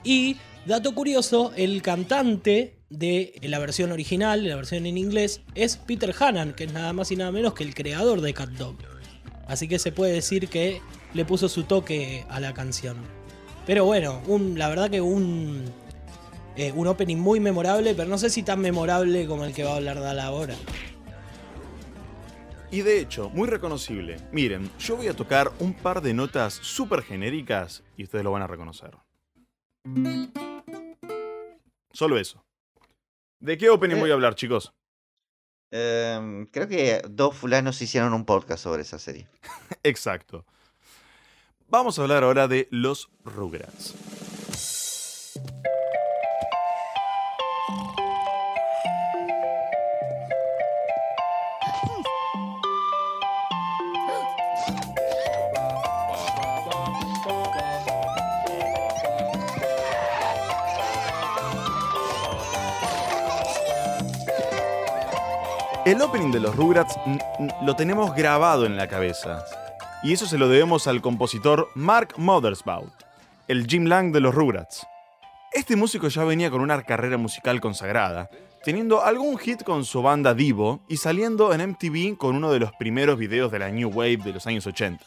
Y, dato curioso, el cantante de la versión original, de la versión en inglés, es Peter Hannan, que es nada más y nada menos que el creador de Cat Dog. Así que se puede decir que le puso su toque a la canción. Pero bueno, un- la verdad que un, eh, un opening muy memorable, pero no sé si tan memorable como el que va a hablar Dala ahora. Y de hecho, muy reconocible. Miren, yo voy a tocar un par de notas súper genéricas y ustedes lo van a reconocer. Solo eso. ¿De qué opening Eh. voy a hablar, chicos? Em, creo que dos fulanos hicieron un podcast sobre esa serie. [LAUGHS] Exacto. Vamos a hablar ahora de los Rugrats. El opening de los Rugrats lo tenemos grabado en la cabeza. Y eso se lo debemos al compositor Mark Mothersbaugh, el Jim Lang de los Rugrats. Este músico ya venía con una carrera musical consagrada, teniendo algún hit con su banda Divo y saliendo en MTV con uno de los primeros videos de la New Wave de los años 80.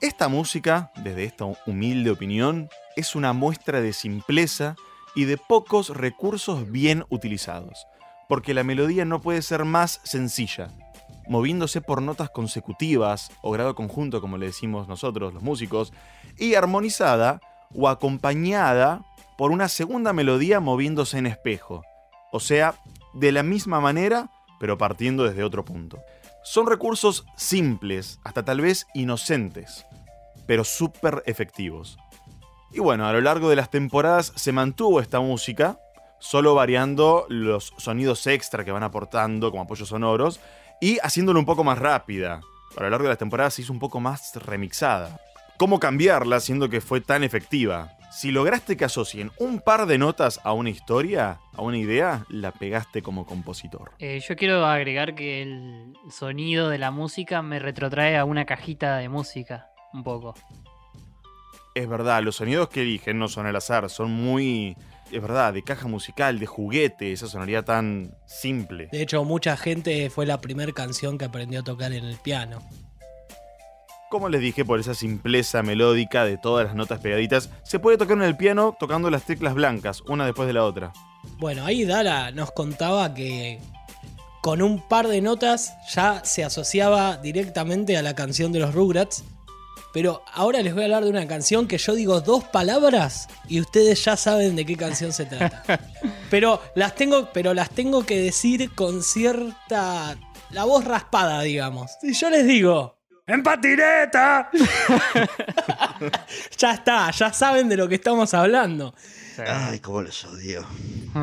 Esta música, desde esta humilde opinión, es una muestra de simpleza y de pocos recursos bien utilizados, porque la melodía no puede ser más sencilla, moviéndose por notas consecutivas o grado conjunto, como le decimos nosotros los músicos, y armonizada o acompañada por una segunda melodía moviéndose en espejo, o sea, de la misma manera, pero partiendo desde otro punto. Son recursos simples, hasta tal vez inocentes, pero súper efectivos. Y bueno, a lo largo de las temporadas se mantuvo esta música, solo variando los sonidos extra que van aportando como apoyos sonoros y haciéndolo un poco más rápida. A lo largo de las temporadas se hizo un poco más remixada. ¿Cómo cambiarla siendo que fue tan efectiva? Si lograste que asocien un par de notas a una historia, a una idea, la pegaste como compositor. Eh, yo quiero agregar que el sonido de la música me retrotrae a una cajita de música, un poco. Es verdad, los sonidos que eligen no son al azar, son muy... Es verdad, de caja musical, de juguete, esa sonoridad tan simple. De hecho, mucha gente fue la primera canción que aprendió a tocar en el piano. Como les dije, por esa simpleza melódica de todas las notas pegaditas, se puede tocar en el piano tocando las teclas blancas, una después de la otra. Bueno, ahí Dara nos contaba que con un par de notas ya se asociaba directamente a la canción de los Rugrats. Pero ahora les voy a hablar de una canción que yo digo dos palabras y ustedes ya saben de qué canción se trata. [LAUGHS] Pero las tengo, pero las tengo que decir con cierta la voz raspada, digamos. Si yo les digo ¡En patineta! [LAUGHS] ya está, ya saben de lo que estamos hablando. Ay, cómo los odio.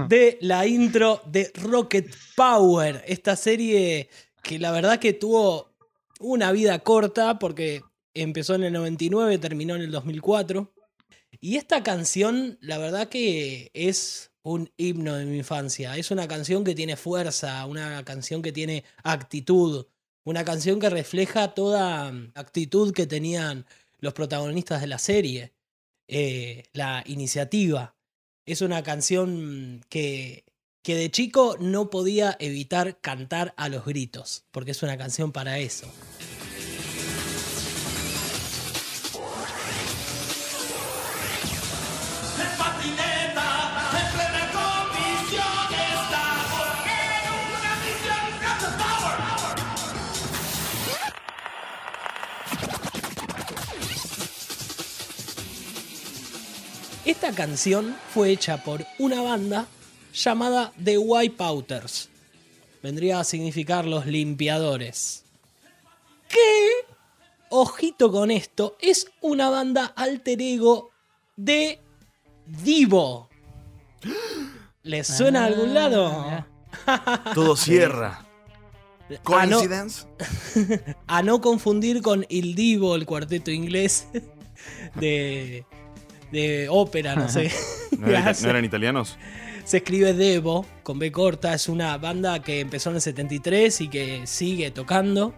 de la intro de Rocket Power, esta serie que la verdad que tuvo una vida corta porque empezó en el 99, terminó en el 2004. Y esta canción, la verdad que es un himno de mi infancia. Es una canción que tiene fuerza, una canción que tiene actitud, una canción que refleja toda mm, actitud que tenían los protagonistas de la serie, eh, la iniciativa. Es una canción que, que de chico no podía evitar cantar a los gritos, porque es una canción para eso. Esta canción fue hecha por una banda llamada The Wipeouters. Vendría a significar los limpiadores. Que, ojito con esto, es una banda alter ego de Divo. ¿Les suena a algún lado? Todo [LAUGHS] cierra. Ah, no. ¿Coincidence? [LAUGHS] A no confundir con Il Divo, el cuarteto inglés de, de ópera, no sé. [LAUGHS] ¿No, [LAUGHS] era- no eran italianos? Se escribe Devo, con B corta, es una banda que empezó en el 73 y que sigue tocando.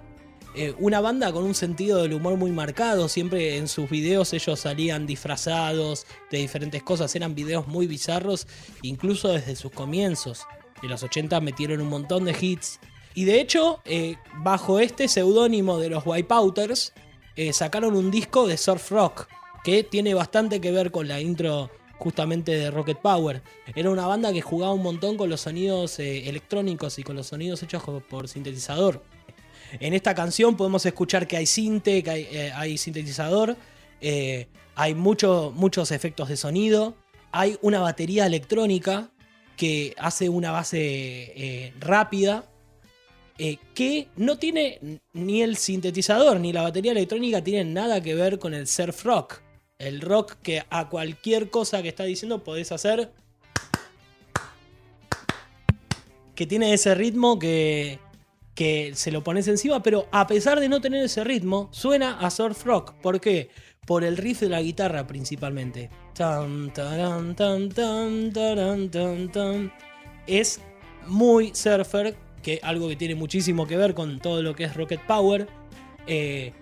Eh, una banda con un sentido del humor muy marcado, siempre en sus videos ellos salían disfrazados de diferentes cosas, eran videos muy bizarros, incluso desde sus comienzos. En los 80 metieron un montón de hits. Y de hecho, eh, bajo este seudónimo de los Wipeouters, eh, sacaron un disco de surf rock, que tiene bastante que ver con la intro justamente de Rocket Power. Era una banda que jugaba un montón con los sonidos eh, electrónicos y con los sonidos hechos por sintetizador. En esta canción podemos escuchar que hay sinte, que hay, eh, sintetizador, eh, hay mucho- muchos efectos de sonido, hay una batería electrónica que hace una base rápida, que no tiene ni el sintetizador ni la batería electrónica tienen nada que ver con el surf rock. El rock que a cualquier cosa que está diciendo podés hacer. Que tiene ese ritmo que, que se lo pones encima, pero a pesar de no tener ese ritmo, suena a surf rock. ¿Por qué? Por el riff de la guitarra principalmente. Es muy surfer, que algo que tiene muchísimo que ver con todo lo que es Rocket Power. Eh,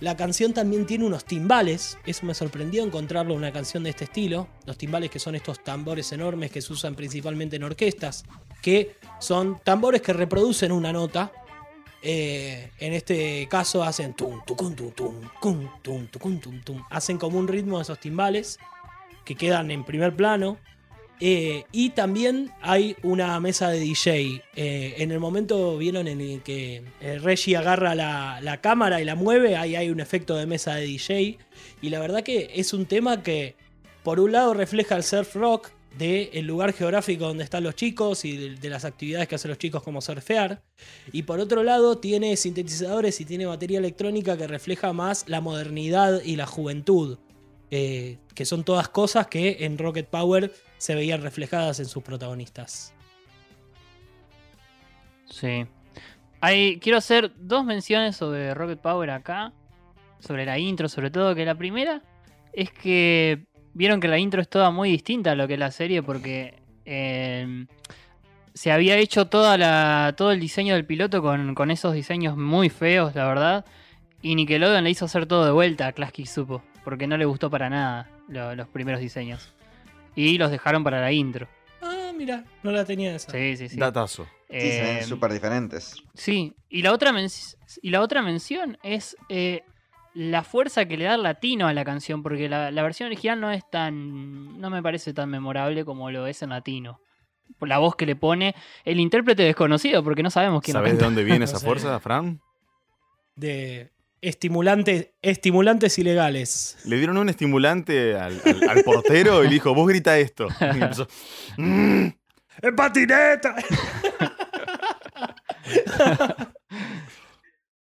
la canción también tiene unos timbales, eso me sorprendió encontrarlo en una canción de este estilo. Los timbales que son estos tambores enormes que se usan principalmente en orquestas, que son tambores que reproducen una nota. Eh, en este caso hacen tum, tucum, tum, tum, cum, tum, tucum, tum, tum. Hacen como un ritmo de esos timbales que quedan en primer plano. Eh, y también hay una mesa de DJ. Eh, en el momento vieron en el que eh, Reggie agarra la, cámara y la mueve, ahí hay un efecto de mesa de DJ. Y la verdad que es un tema que por un lado refleja el surf rock del lugar geográfico donde están los chicos y de, de las actividades que hacen los chicos como surfear. Y por otro lado tiene sintetizadores y tiene batería electrónica que refleja más la modernidad y la juventud. que son todas cosas que en Rocket Power se veían reflejadas en sus protagonistas. Sí. Hay, quiero hacer dos menciones sobre Rocket Power acá. Sobre la intro, sobre todo. Que la primera es que vieron que la intro es toda muy distinta a lo que es la serie. Porque eh, se había hecho toda todo el diseño del piloto con, esos diseños muy feos, la verdad. Y Nickelodeon le hizo hacer todo de vuelta a Klasky Supo. Porque no le gustó para nada lo- los primeros diseños. Y los dejaron para la intro. Ah, mira, no la tenía esa. Sí, sí, sí. Datazo. Sí, Eh, súper diferentes. Sí, y la otra, men- y la otra mención es eh, la fuerza que le da el latino a la canción, porque la, la versión original no es tan. no me parece tan memorable como lo es en latino. Por la voz que le pone el intérprete desconocido, porque no sabemos quién lo ¿Sabés de dónde viene [LAUGHS] esa fuerza, Fran? De estimulantes, estimulantes ilegales. Le dieron un estimulante al, al- al portero y le dijo, vos grita esto. Y [LAUGHS] empezó, "Mm". ¡En patineta! [LAUGHS]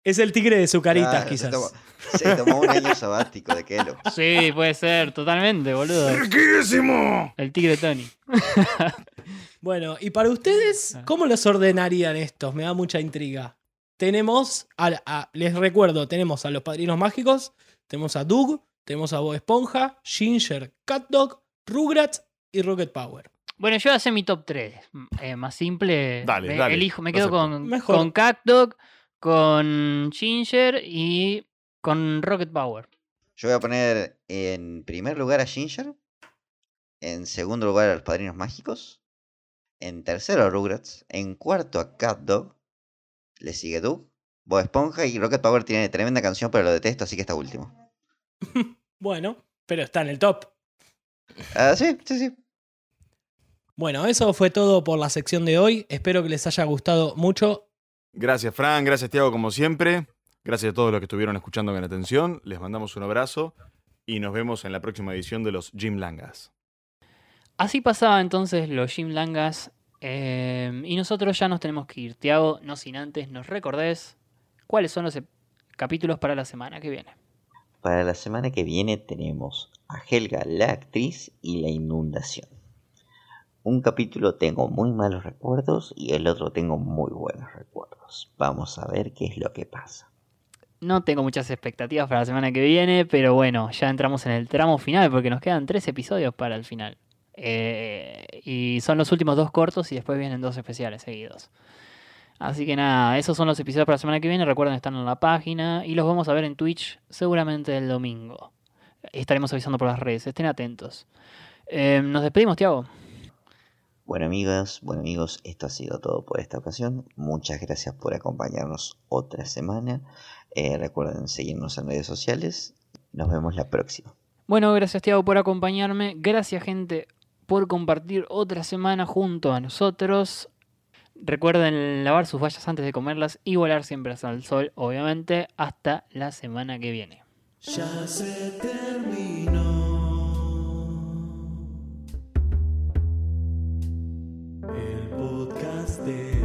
es el tigre de su carita, Claro, quizás. Se tomó, se tomó un año sabático de Kelo. Sí, puede ser, totalmente, boludo. ¡Riquísimo! El tigre Tony. [LAUGHS] Bueno, y para ustedes, Ah. ¿cómo los ordenarían estos? Me da mucha intriga. Tenemos, a- a- les recuerdo, tenemos a los padrinos mágicos, tenemos a Doug, tenemos a Bob Esponja, Ginger, CatDog, Rugrats y Rocket Power. Bueno, yo voy a hacer mi top 3. más simple. Dale, me, dale, elijo, me quedo con, Mejor. con CatDog, con Ginger y con Rocket Power. Yo voy a poner en primer lugar a Ginger. En segundo lugar a los Padrinos Mágicos. En tercero a Rugrats. En cuarto a Cat Dog. Le sigue Doug. Bob Esponja y Rocket Power tiene tremenda canción, pero lo detesto, así que está último. [LAUGHS] Bueno, pero está en el top. Ah, sí, sí, sí. Bueno, eso fue todo por la sección de hoy. Espero que les haya gustado mucho. Gracias, Fran. Gracias, Tiago, como siempre. Gracias a todos los que estuvieron escuchando con atención. Les mandamos un abrazo y nos vemos en la próxima edición de los Jim Langas. Así pasaba entonces los Jim Langas. Eh, y nosotros ya nos tenemos que ir. Tiago, no sin antes, nos recordés cuáles son los capítulos para la semana que viene. Para la semana que viene tenemos a Helga, la actriz, y la inundación. Un capítulo tengo muy malos recuerdos y el otro tengo muy buenos recuerdos. Vamos a ver qué es lo que pasa. No tengo muchas expectativas para la semana que viene, pero bueno, ya entramos en el tramo final porque nos quedan tres episodios para el final. Eh, y son los últimos dos cortos y después vienen dos especiales seguidos. Así que nada, esos son los episodios para la semana que viene. Recuerden, están en la página y los vamos a ver en Twitch seguramente el domingo. Estaremos avisando por las redes, estén atentos. Eh, nos despedimos, Tiago. Bueno amigas, bueno amigos, esto ha sido todo por esta ocasión. Muchas gracias por acompañarnos otra semana. Eh, recuerden seguirnos en redes sociales. Nos vemos la próxima. Bueno, gracias Tiago por acompañarme. Gracias gente por compartir otra semana junto a nosotros. Recuerden lavar sus vallas antes de comerlas y volar siempre al sol, obviamente, hasta la semana que viene. Ya se terminó el podcast de...